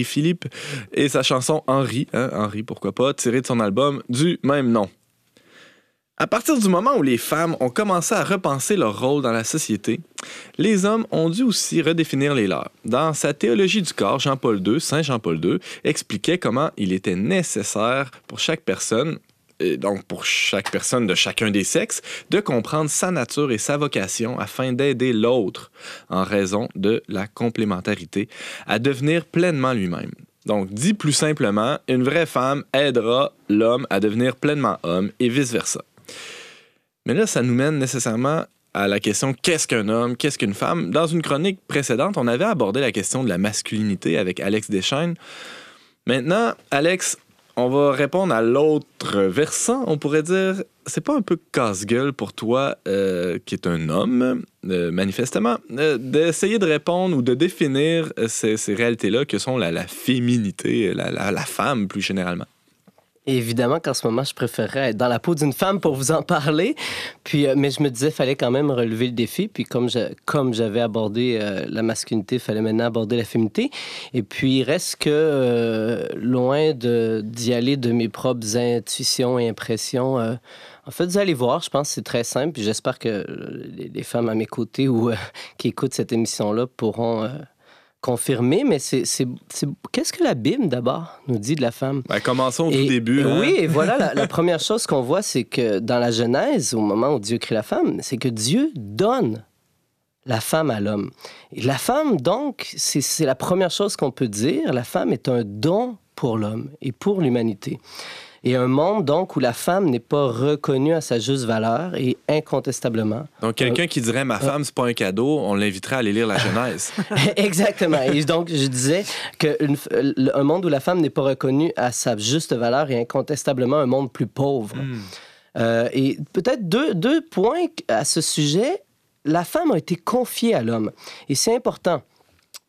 Philippe et sa chanson Henry, hein, Henry pourquoi pas, tirée de son album du même nom. À partir du moment où les femmes ont commencé à repenser leur rôle dans la société, les hommes ont dû aussi redéfinir les leurs. Dans sa théologie du corps, Jean-Paul II, Saint Jean-Paul II, expliquait comment il était nécessaire pour chaque personne, et donc pour chaque personne de chacun des sexes, de comprendre sa nature et sa vocation afin d'aider l'autre, en raison de la complémentarité, à devenir pleinement lui-même. Donc, dit plus simplement, une vraie femme aidera l'homme à devenir pleinement homme et vice-versa. Mais là, ça nous mène nécessairement à la question qu'est-ce qu'un homme, qu'est-ce qu'une femme? Dans une chronique précédente, on avait abordé la question de la masculinité avec Alex Deschaines. Maintenant, Alex, on va répondre à l'autre versant. On pourrait dire, c'est pas un peu casse-gueule pour toi, euh, qui est un homme, euh, manifestement, euh, d'essayer de répondre ou de définir ces, réalités-là que sont la, féminité, la femme plus généralement? Évidemment qu'en ce moment, je préférerais être dans la peau d'une femme pour vous en parler. Puis, euh, mais je me disais, fallait quand même relever le défi. Puis comme je- comme j'avais abordé euh, la masculinité, il fallait maintenant aborder la féminité. Et puis, il reste que euh, loin de- d'y aller de mes propres intuitions et impressions. euh, en fait, vous allez voir, je pense que c'est très simple. Puis j'espère que euh, les, les femmes à mes côtés ou euh, qui écoutent cette émission-là pourront confirmer. Mais c'est, qu'est-ce que la Bible, d'abord, nous dit de la femme? Ben, commençons au Et- tout début. hein. Oui, et voilà, la, la première chose qu'on voit, c'est que dans la Genèse, au moment où Dieu crée la femme, c'est que Dieu donne la femme à l'homme. La femme, donc, c'est c'est la première chose qu'on peut dire. La femme est un don pour l'homme et pour l'humanité. Et un monde, donc, où la femme n'est pas reconnue à sa juste valeur et incontestablement. Donc, quelqu'un qui dirait ma femme, c'est pas un cadeau, on l'inviterait à aller lire la Genèse. Exactement. Et donc, je disais qu'un monde où la femme n'est pas reconnue à sa juste valeur est incontestablement un monde plus pauvre. Euh, et peut-être deux, deux points à ce sujet. La femme a été confiée à l'homme. Et c'est important.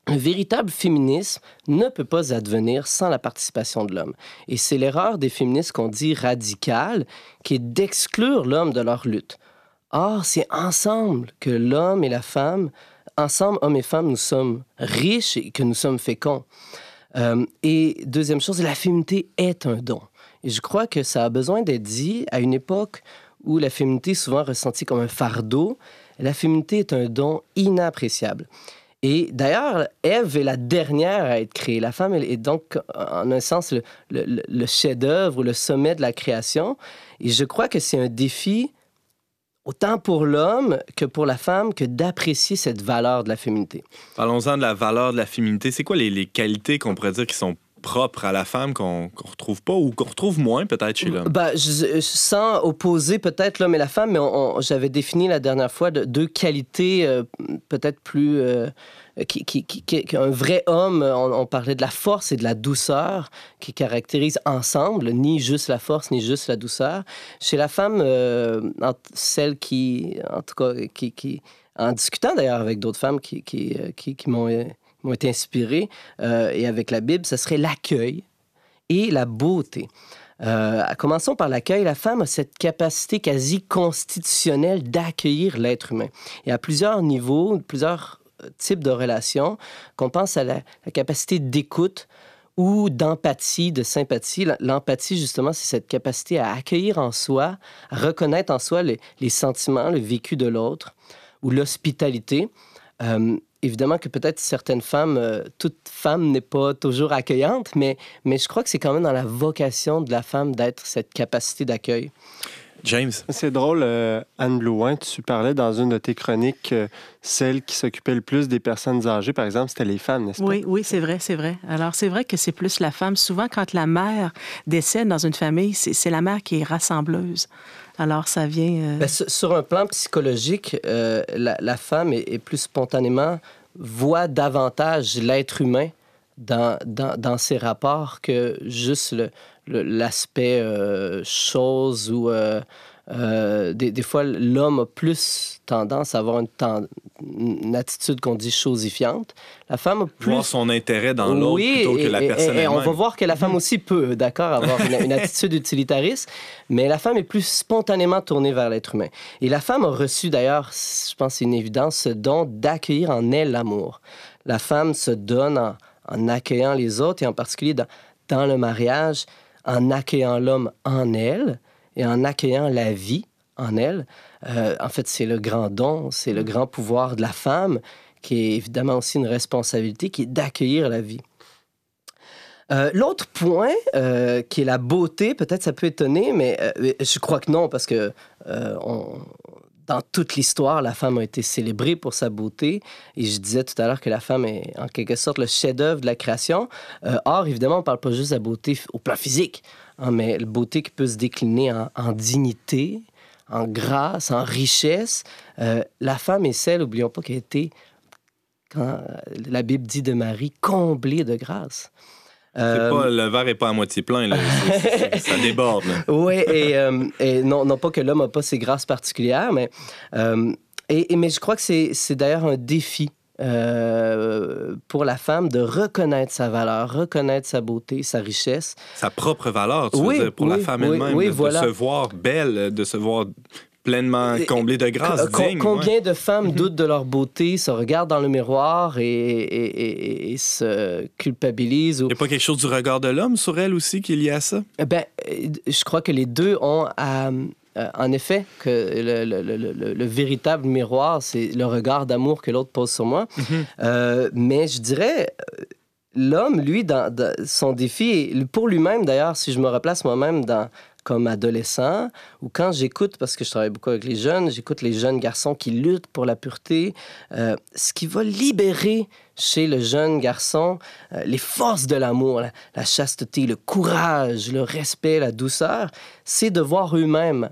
Un véritable féminisme ne peut pas advenir sans la participation de l'homme. Et c'est l'erreur des féministes qu'on dit radicales, qui est d'exclure l'homme de leur lutte. Or, c'est ensemble que l'homme et la femme, ensemble, hommes et femmes, nous sommes riches et que nous sommes féconds. Euh, et deuxième chose, la féminité est un don. Et je crois que ça a besoin d'être dit à une époque où la féminité est souvent ressentie comme un fardeau. La féminité est un don inappréciable. Et d'ailleurs, Ève est la dernière à être créée. La femme est donc, en un sens, le chef-d'œuvre ou le sommet de la création. Et je crois que c'est un défi, autant pour l'homme que pour la femme, que d'apprécier cette valeur de la féminité. Parlons-en de la valeur de la féminité. C'est quoi les, les qualités qu'on pourrait dire qui sont propres à la femme qu'on qu'on retrouve pas ou qu'on retrouve moins peut-être chez l'homme? Ben, sans opposer peut-être l'homme et la femme, mais j'avais défini la dernière fois de- deux qualités euh, peut-être plus... euh, qui, un vrai homme, on, parlait de la force et de la douceur qui caractérisent ensemble, ni juste la force, ni juste la douceur. Chez la femme, euh, celle qui, en tout cas, qui, en discutant d'ailleurs avec d'autres femmes qui, qui, euh, qui, m'ont m'ont été inspirées, euh, et avec la Bible, ce serait l'accueil et la beauté. Euh, commençons par l'accueil. La femme a cette capacité quasi constitutionnelle d'accueillir l'être humain. Et à plusieurs niveaux, plusieurs euh, types de relations, qu'on pense à la, capacité d'écoute ou d'empathie, de sympathie. L'empathie, justement, c'est cette capacité à accueillir en soi, à reconnaître en soi les, sentiments, le vécu de l'autre, ou l'hospitalité. Évidemment que peut-être certaines femmes, euh, toute femme n'est pas toujours accueillante, mais, mais je crois que c'est quand même dans la vocation de la femme d'être cette capacité d'accueil. James? C'est drôle, euh, Anne Blouin, tu parlais dans une de tes chroniques, euh, celle qui s'occupait le plus des personnes âgées, par exemple, c'était les femmes, n'est-ce pas? Oui, oui, c'est vrai, c'est vrai. Alors, c'est vrai que c'est plus la femme. Souvent, quand la mère décède dans une famille, c'est c'est la mère qui est rassembleuse. Alors, ça vient... euh, Ben, sur un plan psychologique, euh, la, la femme est, est plus spontanément voit davantage l'être humain dans, dans, dans ses rapports que juste le- l'aspect euh, chose ou euh, Euh, des, des fois, l'homme a plus tendance à avoir une, ten- une attitude qu'on dit chosifiante. La femme a plus... Voir son intérêt dans l'autre Oui, plutôt que et- la et- personne et, on va voir que la femme aussi peut, d'accord, avoir une, une attitude utilitariste, mais la femme est plus spontanément tournée vers l'être humain. Et la femme a reçu d'ailleurs, je pense que c'est une évidence, ce don d'accueillir en elle l'amour. La femme se donne en, en accueillant les autres et en particulier dans, dans le mariage, en accueillant l'homme en elle et en accueillant la vie en elle. Euh, en fait, c'est le grand don, c'est le grand pouvoir de la femme qui est évidemment aussi une responsabilité, qui est d'accueillir la vie. Euh, L'autre point, euh, qui est la beauté, peut-être ça peut étonner, mais je crois que non, parce que dans toute l'histoire, la femme a été célébrée pour sa beauté. Et je disais tout à l'heure que la femme est en quelque sorte le chef-d'œuvre de la création. Euh, or, évidemment, on ne parle pas juste de la beauté au plan physique, hein, mais la beauté qui peut se décliner en, dignité, en grâce, en richesse. Euh, la femme est celle, n'oublions pas, qui a été, quand euh, la Bible dit de Marie, comblée de grâce. Euh, pas, le verre est pas à moitié plein, là. Ça déborde. là. oui, et, euh, et non, non pas que l'homme n'a pas ses grâces particulières, mais, euh, et, et- mais je crois que c'est d'ailleurs un défi euh, pour la femme de reconnaître sa valeur, reconnaître sa beauté, sa richesse. Sa propre valeur, tu Oui, veux dire, pour la femme oui, elle-même. oui, de, voilà. se voir belle, de se voir pleinement Et- comblée de grâce, digne. combien ouais. de femmes doutent de leur beauté, se regardent dans le miroir et, et- et- et se culpabilisent ou Il n'y a pas quelque chose du regard de l'homme sur elle aussi qui est lié à ça? Eh Ben, euh, je crois que les deux ont à, euh, en effet que le, le- le- le- le véritable miroir, c'est le regard d'amour que l'autre pose sur moi. Euh, mais je dirais, euh, l'homme, lui, dans, dans son défi, pour lui-même d'ailleurs, si je me replace moi-même dans comme adolescent, ou quand j'écoute, parce que je travaille beaucoup avec les jeunes, j'écoute les jeunes garçons qui luttent pour la pureté, euh, ce qui va libérer chez le jeune garçon euh, les forces de l'amour, la, la chasteté, le courage, le respect, la douceur, c'est de voir eux-mêmes,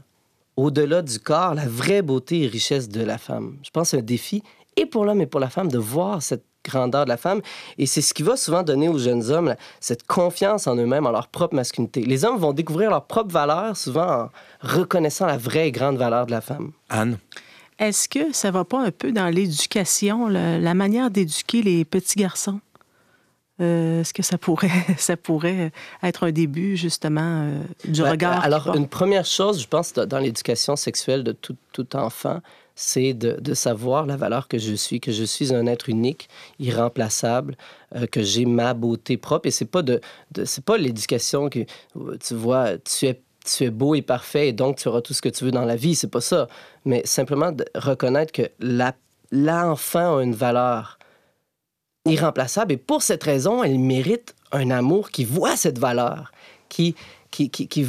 au-delà du corps, la vraie beauté et richesse de la femme. Je pense que c'est un défi, et pour l'homme et pour la femme, de voir cette grandeur de la femme. Et c'est ce qui va souvent donner aux jeunes hommes là, cette confiance en eux-mêmes, en leur propre masculinité. Les hommes vont découvrir leur propre valeur, souvent en reconnaissant la vraie et grande valeur de la femme. Anne? Est-ce que ça va pas un peu dans l'éducation, la manière d'éduquer les petits garçons? Euh, Est-ce que ça pourrait, ça pourrait être un début, justement, euh, du Ben, regard? Alors, une première chose, je pense, dans dans l'éducation sexuelle de tout, tout enfant, c'est de, de savoir la valeur que je suis, que je suis un être unique, irremplaçable, euh, que j'ai ma beauté propre. Et c'est pas de, pas l'éducation que tu vois, tu es tu es beau et parfait et donc tu auras tout ce que tu veux dans la vie, c'est pas ça. Mais simplement de reconnaître que l'enfant a une valeur irremplaçable et pour cette raison, elle mérite un amour qui voit cette valeur, qui, qui, qui,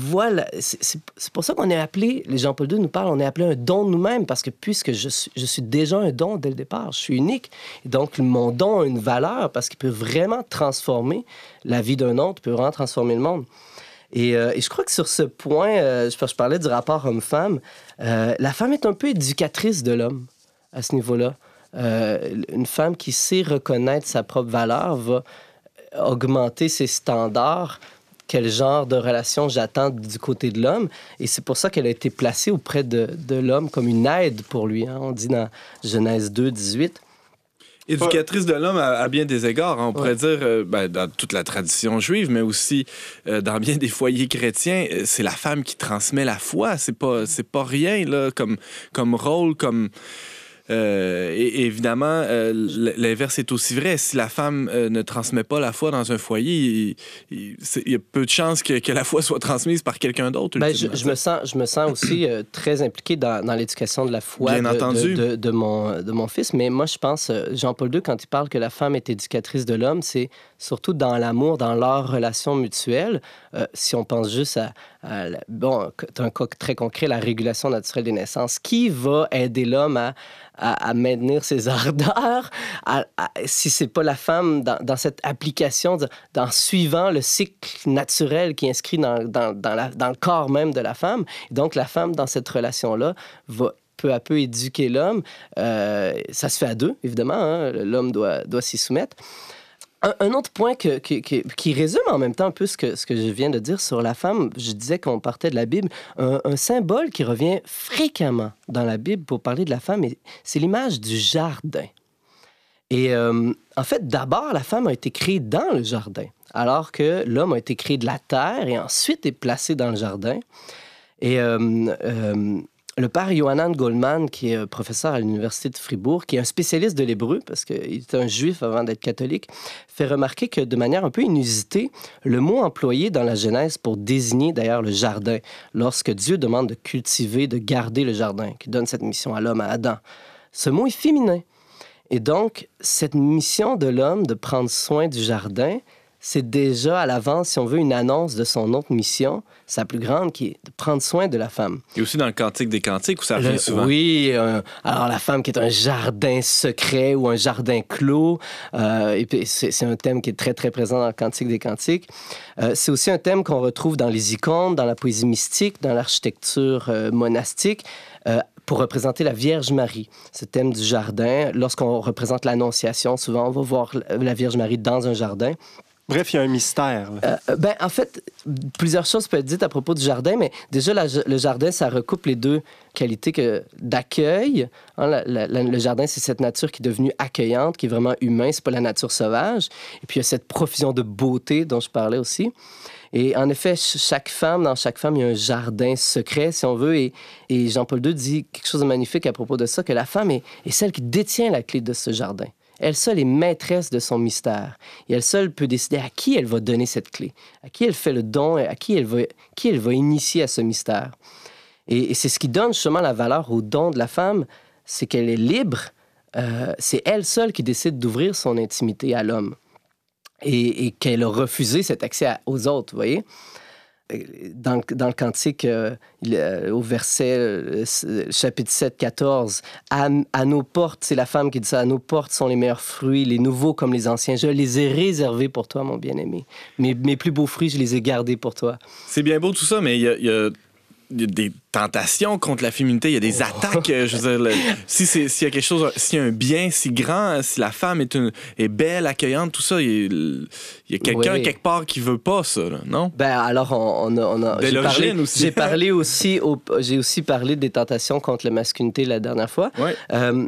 C'est pour ça qu'on est appelé, les Jean-Paul II nous parle, on est appelé un don nous-mêmes parce que puisque je suis, déjà un don dès le départ, je suis unique. Donc, mon don a une valeur parce qu'il peut vraiment transformer la vie d'un autre, peut vraiment transformer le monde. Et, euh, et je crois que sur ce point, euh, je, je parlais du rapport homme-femme, euh, la femme est un peu éducatrice de l'homme à ce niveau-là. Une femme qui sait reconnaître sa propre valeur va augmenter ses standards. Quel genre de relation j'attends du côté de l'homme. Et c'est pour ça qu'elle a été placée auprès de, de l'homme comme une aide pour lui. hein. On dit dans Genèse 2, 18. Éducatrice de l'homme à, à bien des égards, hein, on pourrait dire, euh, ben, dans toute la tradition juive, mais aussi euh, dans bien des foyers chrétiens, euh, c'est la femme qui transmet la foi. C'est pas, c'est pas rien là, comme, comme rôle, comme. Euh, et, et évidemment, euh, l'inverse est aussi vrai. Si la femme euh, ne transmet pas la foi dans un foyer, il, il- c'est- il y a peu de chances que, que la foi soit transmise par quelqu'un d'autre. Ben, je, me sens, je me sens aussi très impliqué dans, dans l'éducation de la foi Bien de, entendu. De, de- de mon, de mon fils. Mais moi, je pense, Jean-Paul II, quand il parle que la femme est éducatrice de l'homme, c'est surtout dans l'amour, dans leur relation mutuelle. Si on pense juste à, la- bon, un cas très concret, la régulation naturelle des naissances, qui va aider l'homme à, maintenir ses ardeurs, à- si c'est pas la femme dans, cette application, dans suivant le cycle naturel qui est inscrit dans, le corps même de la femme? Donc, la femme, dans cette relation-là, va peu à peu éduquer l'homme. Euh, ça se fait à deux, évidemment. hein. L'homme doit s'y soumettre. Un, autre point qui résume en même temps un peu ce que, je viens de dire sur la femme, je disais qu'on partait de la Bible, un, symbole qui revient fréquemment dans la Bible pour parler de la femme, c'est l'image du jardin. Et euh, en fait, d'abord, la femme a été créée dans le jardin, alors que l'homme a été créé de la terre et ensuite est placé dans le jardin. Et euh, euh, le père Yohanan Goldman, qui est euh, professeur à l'Université de Fribourg, qui est un spécialiste de l'hébreu, parce qu'il était un juif avant d'être catholique, fait remarquer que de manière un peu inusitée, le mot employé dans la Genèse pour désigner d'ailleurs le jardin, lorsque Dieu demande de cultiver, de garder le jardin, qui donne cette mission à l'homme, à Adam, ce mot est féminin. Et donc, cette mission de l'homme de prendre soin du jardin, c'est déjà à l'avance, si on veut, une annonce de son autre mission, sa plus grande, qui est de prendre soin de la femme. Et aussi dans le Cantique des Cantiques, où ça revient souvent. Oui, euh, alors la femme qui est un jardin secret ou un jardin clos, euh, et c'est un thème qui est très très présent dans le Cantique des Cantiques. Euh, c'est aussi un thème qu'on retrouve dans les icônes, dans la poésie mystique, dans l'architecture monastique. pour représenter la Vierge Marie, ce thème du jardin. Lorsqu'on représente l'Annonciation, souvent on va voir la Vierge Marie dans un jardin. Bref, il y a un mystère. là. Euh, ben, en fait, plusieurs choses peuvent être dites à propos du jardin, mais déjà, le jardin, ça recoupe les deux qualités d'accueil. hein, le jardin, c'est cette nature qui est devenue accueillante, qui est vraiment humain, c'est pas la nature sauvage. Et puis, il y a cette profusion de beauté dont je parlais aussi. Et en effet, ch- chaque femme, dans chaque femme, il y a un jardin secret, si on veut. Et, Jean-Paul II dit quelque chose de magnifique à propos de ça, que la femme est celle qui détient la clé de ce jardin. Elle seule est maîtresse de son mystère. Et elle seule peut décider à qui elle va donner cette clé, à qui elle fait le don, et à qui elle va, qui elle va initier à ce mystère. Et, c'est ce qui donne justement la valeur au don de la femme, c'est qu'elle est libre. euh, c'est elle seule qui décide d'ouvrir son intimité à l'homme. Et, qu'elle a refusé cet accès aux autres, vous voyez? Dans, le- cantique, euh, euh, au verset euh, chapitre 7, 14, à, à nos portes, c'est la femme qui dit ça, à nos portes sont les meilleurs fruits, les nouveaux comme les anciens. Je les ai réservés pour toi, mon bien-aimé. Mes, mes plus beaux fruits, je les ai gardés pour toi. C'est bien beau tout ça, mais il y a, y a des tentations contre la féminité, il y a des attaques. euh, Je veux dire, le- si c'est- s'il y a quelque chose, s'il y a un bien si grand, si la femme est, une, est belle, accueillante, tout ça, il y a, quelqu'un Oui. quelque part qui veut pas ça, là, non? Ben alors on, on a, on a- Dès j'ai parlé, aussi. j'ai parlé aussi au- j'ai aussi parlé des tentations contre la masculinité la dernière fois. Ouais. Euh,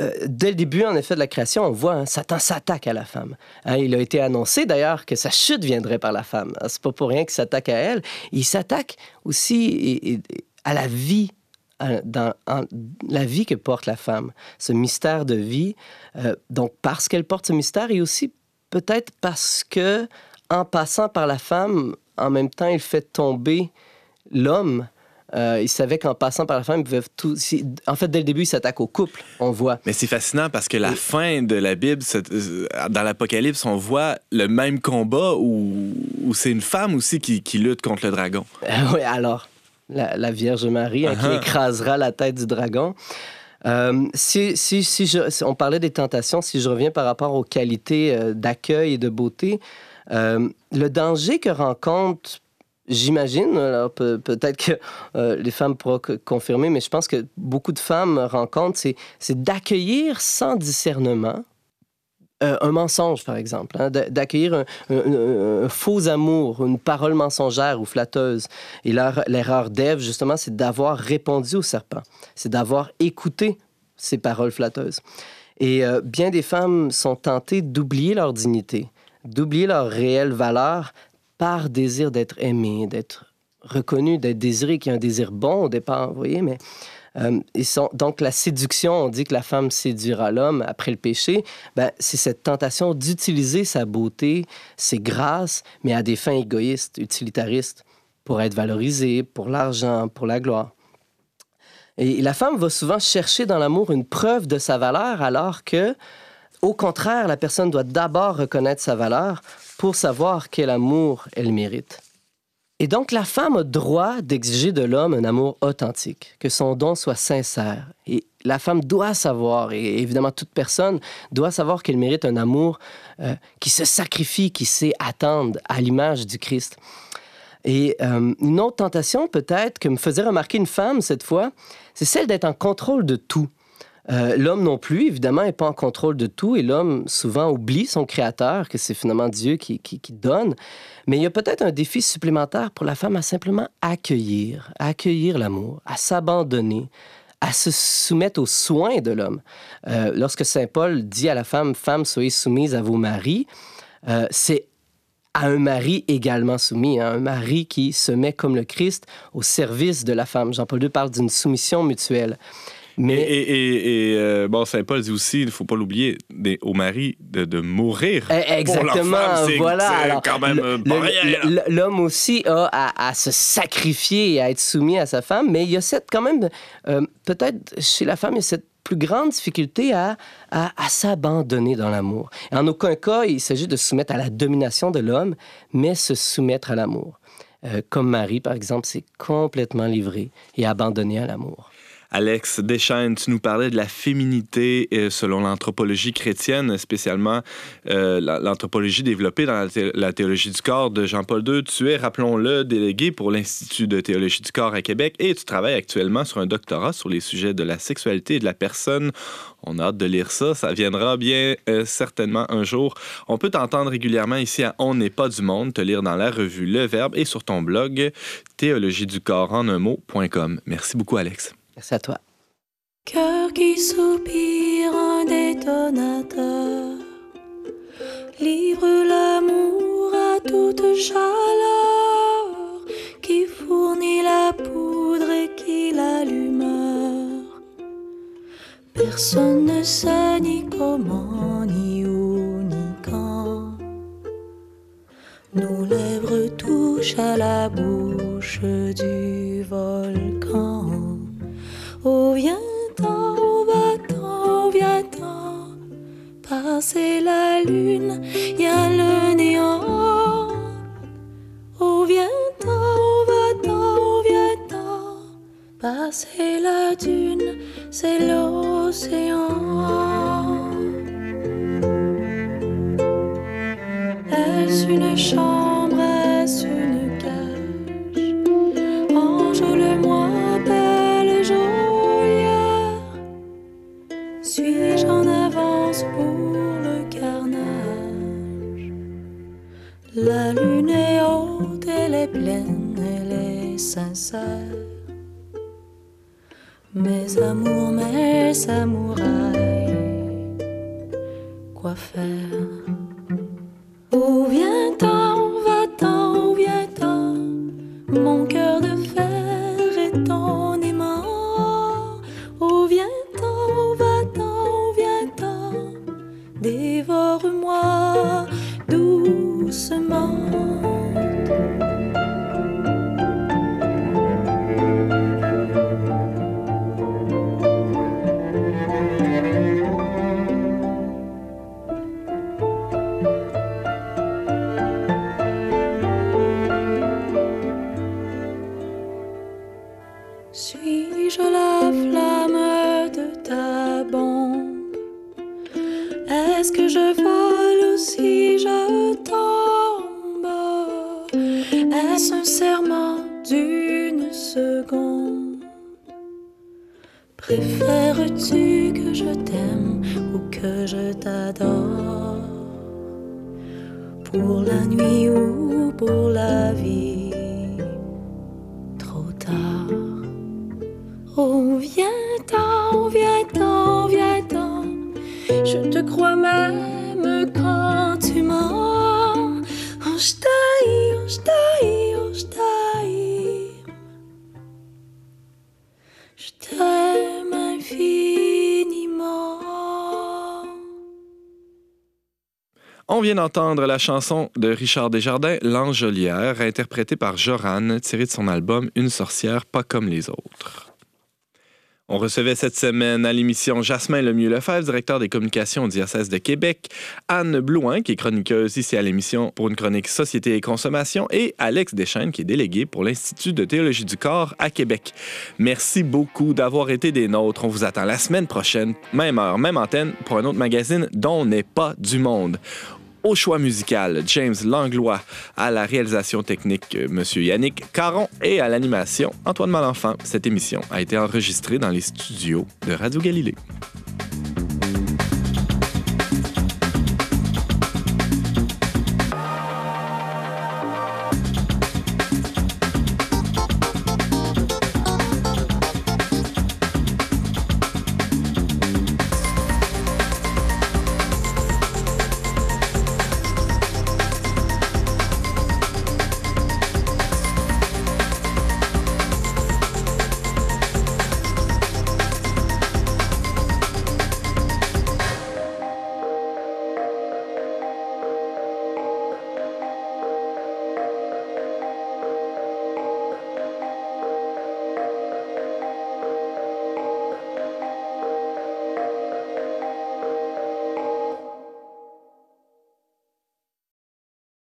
euh, dès le début, en effet, de la création, on voit hein, Satan s'attaque à la femme. Hein, il a été annoncé d'ailleurs que sa chute viendrait par la femme. Hein, C'est pas pour rien qu'il s'attaque à elle. Il s'attaque aussi à la vie, à- dans la vie que porte la femme, ce mystère de vie. Euh, donc parce qu'elle porte ce mystère et aussi peut-être parce que en passant par la femme, en même temps, il fait tomber l'homme. Euh, il savait qu'en passant par la femme, il pouvait tout. En fait, dès le début, il s'attaque au couple, on voit. Mais c'est fascinant parce que la fin de la Bible, euh, dans l'Apocalypse, on voit le même combat où, où c'est une femme aussi qui, qui lutte contre le dragon. oui, alors, la, la Vierge Marie hein, qui Uh-huh. écrasera la tête du dragon. Euh, si, si, si, je- si on parlait des tentations, si je reviens par rapport aux qualités euh, d'accueil et de beauté, euh, le danger que rencontre, j'imagine, peut-être que euh, les femmes pourront co- confirmer, mais je pense que beaucoup de femmes rencontrent, c'est, d'accueillir sans discernement. euh, un mensonge, par exemple, hein, d'a- d'accueillir un, faux amour, une parole mensongère ou flatteuse. Et l'erreur d'Ève, justement, c'est d'avoir répondu au serpent, c'est d'avoir écouté ces paroles flatteuses. Et euh, bien des femmes sont tentées d'oublier leur dignité, d'oublier leur réelle valeur par désir d'être aimées, d'être reconnues, d'être désirées, qui est un désir bon au départ, vous voyez, mais... euh, donc la séduction, on dit que la femme séduira l'homme après le péché, ben, c'est cette tentation d'utiliser sa beauté, ses grâces, mais à des fins égoïstes, utilitaristes, pour être valorisée, pour l'argent, pour la gloire. Et la femme va souvent chercher dans l'amour une preuve de sa valeur, alors que, au contraire, la personne doit d'abord reconnaître sa valeur pour savoir quel amour elle mérite. Et donc, la femme a droit d'exiger de l'homme un amour authentique, que son don soit sincère. Et la femme doit savoir, et évidemment toute personne doit savoir qu'elle mérite un amour euh, qui se sacrifie, qui sait attendre à l'image du Christ. Et euh, une autre tentation, peut-être, que me faisait remarquer une femme cette fois, c'est celle d'être en contrôle de tout. Euh, l'homme non plus, évidemment, n'est pas en contrôle de tout et l'homme souvent oublie son créateur, que c'est finalement Dieu qui, donne. Mais il y a peut-être un défi supplémentaire pour la femme à simplement accueillir, à accueillir l'amour, à s'abandonner, à se soumettre aux soins de l'homme. Euh, lorsque Saint Paul dit à la femme, femme, soyez soumise à vos maris, euh, c'est à un mari également soumis, hein, un mari qui se met comme le Christ au service de la femme. Jean-Paul II parle d'une soumission mutuelle. Et, Mais et- et- et, euh, bon, Saint Paul dit aussi, il ne faut pas l'oublier, au mari de, de mourir. Eh, Exactement, Pour voilà. c'est quand même, L'homme aussi a à, à se sacrifier et à être soumis à sa femme, mais il y a cette quand même, euh, peut-être chez la femme, il y a cette plus grande difficulté à, à, à s'abandonner dans l'amour. En aucun cas, il s'agit de se soumettre à la domination de l'homme, mais se soumettre à l'amour. Euh, comme Marie, par exemple, s'est complètement livrée et abandonnée à l'amour. Alex Deschaines, tu nous parlais de la féminité euh, selon l'anthropologie chrétienne, spécialement euh, la- l'anthropologie développée dans la théologie du corps de Jean-Paul II. Tu es, rappelons-le, délégué pour l'Institut de théologie du corps à Québec et tu travailles actuellement sur un doctorat sur les sujets de la sexualité et de la personne. On a hâte de lire ça. Ça viendra bien euh, certainement un jour. On peut t'entendre régulièrement ici à On n'est pas du monde, te lire dans la revue Le Verbe et sur ton blog théologie du corps en un mot.com. Merci beaucoup, Alex. À toi. Cœur qui soupire un détonateur, livre l'amour à toute chaleur, qui fournit la poudre et qui l'allumeur. Personne ne sait ni comment, ni où, ni quand. Nos lèvres touchent à la bouche du volcan. Oh, viens-t'en, va-t'en, viens-t'en. Passer la lune, y a le néant. Oh, viens-t'en, va-t'en, viens-t'en. Passer la dune, c'est l'océan. Est-ce une chambre, est-ce On vient d'entendre la chanson de Richard Desjardins, L'Angelière, interprétée par Joran, tirée de son album Une sorcière pas comme les autres. On recevait cette semaine à l'émission Jasmin Lemieux-Lefebvre, directeur des communications au diocèse de Québec, Anne Blouin, qui est chroniqueuse ici à l'émission pour une chronique Société et Consommation, et Alex Deschaines, qui est délégué pour l'Institut de théologie du corps à Québec. Merci beaucoup d'avoir été des nôtres. On vous attend la semaine prochaine, même heure, même antenne, pour un autre magazine dont on n'est pas du monde. Au choix musical, James Langlois, à la réalisation technique, euh, Monsieur Yannick Caron, et à l'animation, Antoine Malenfant. Cette émission a été enregistrée dans les studios de Radio Galilée.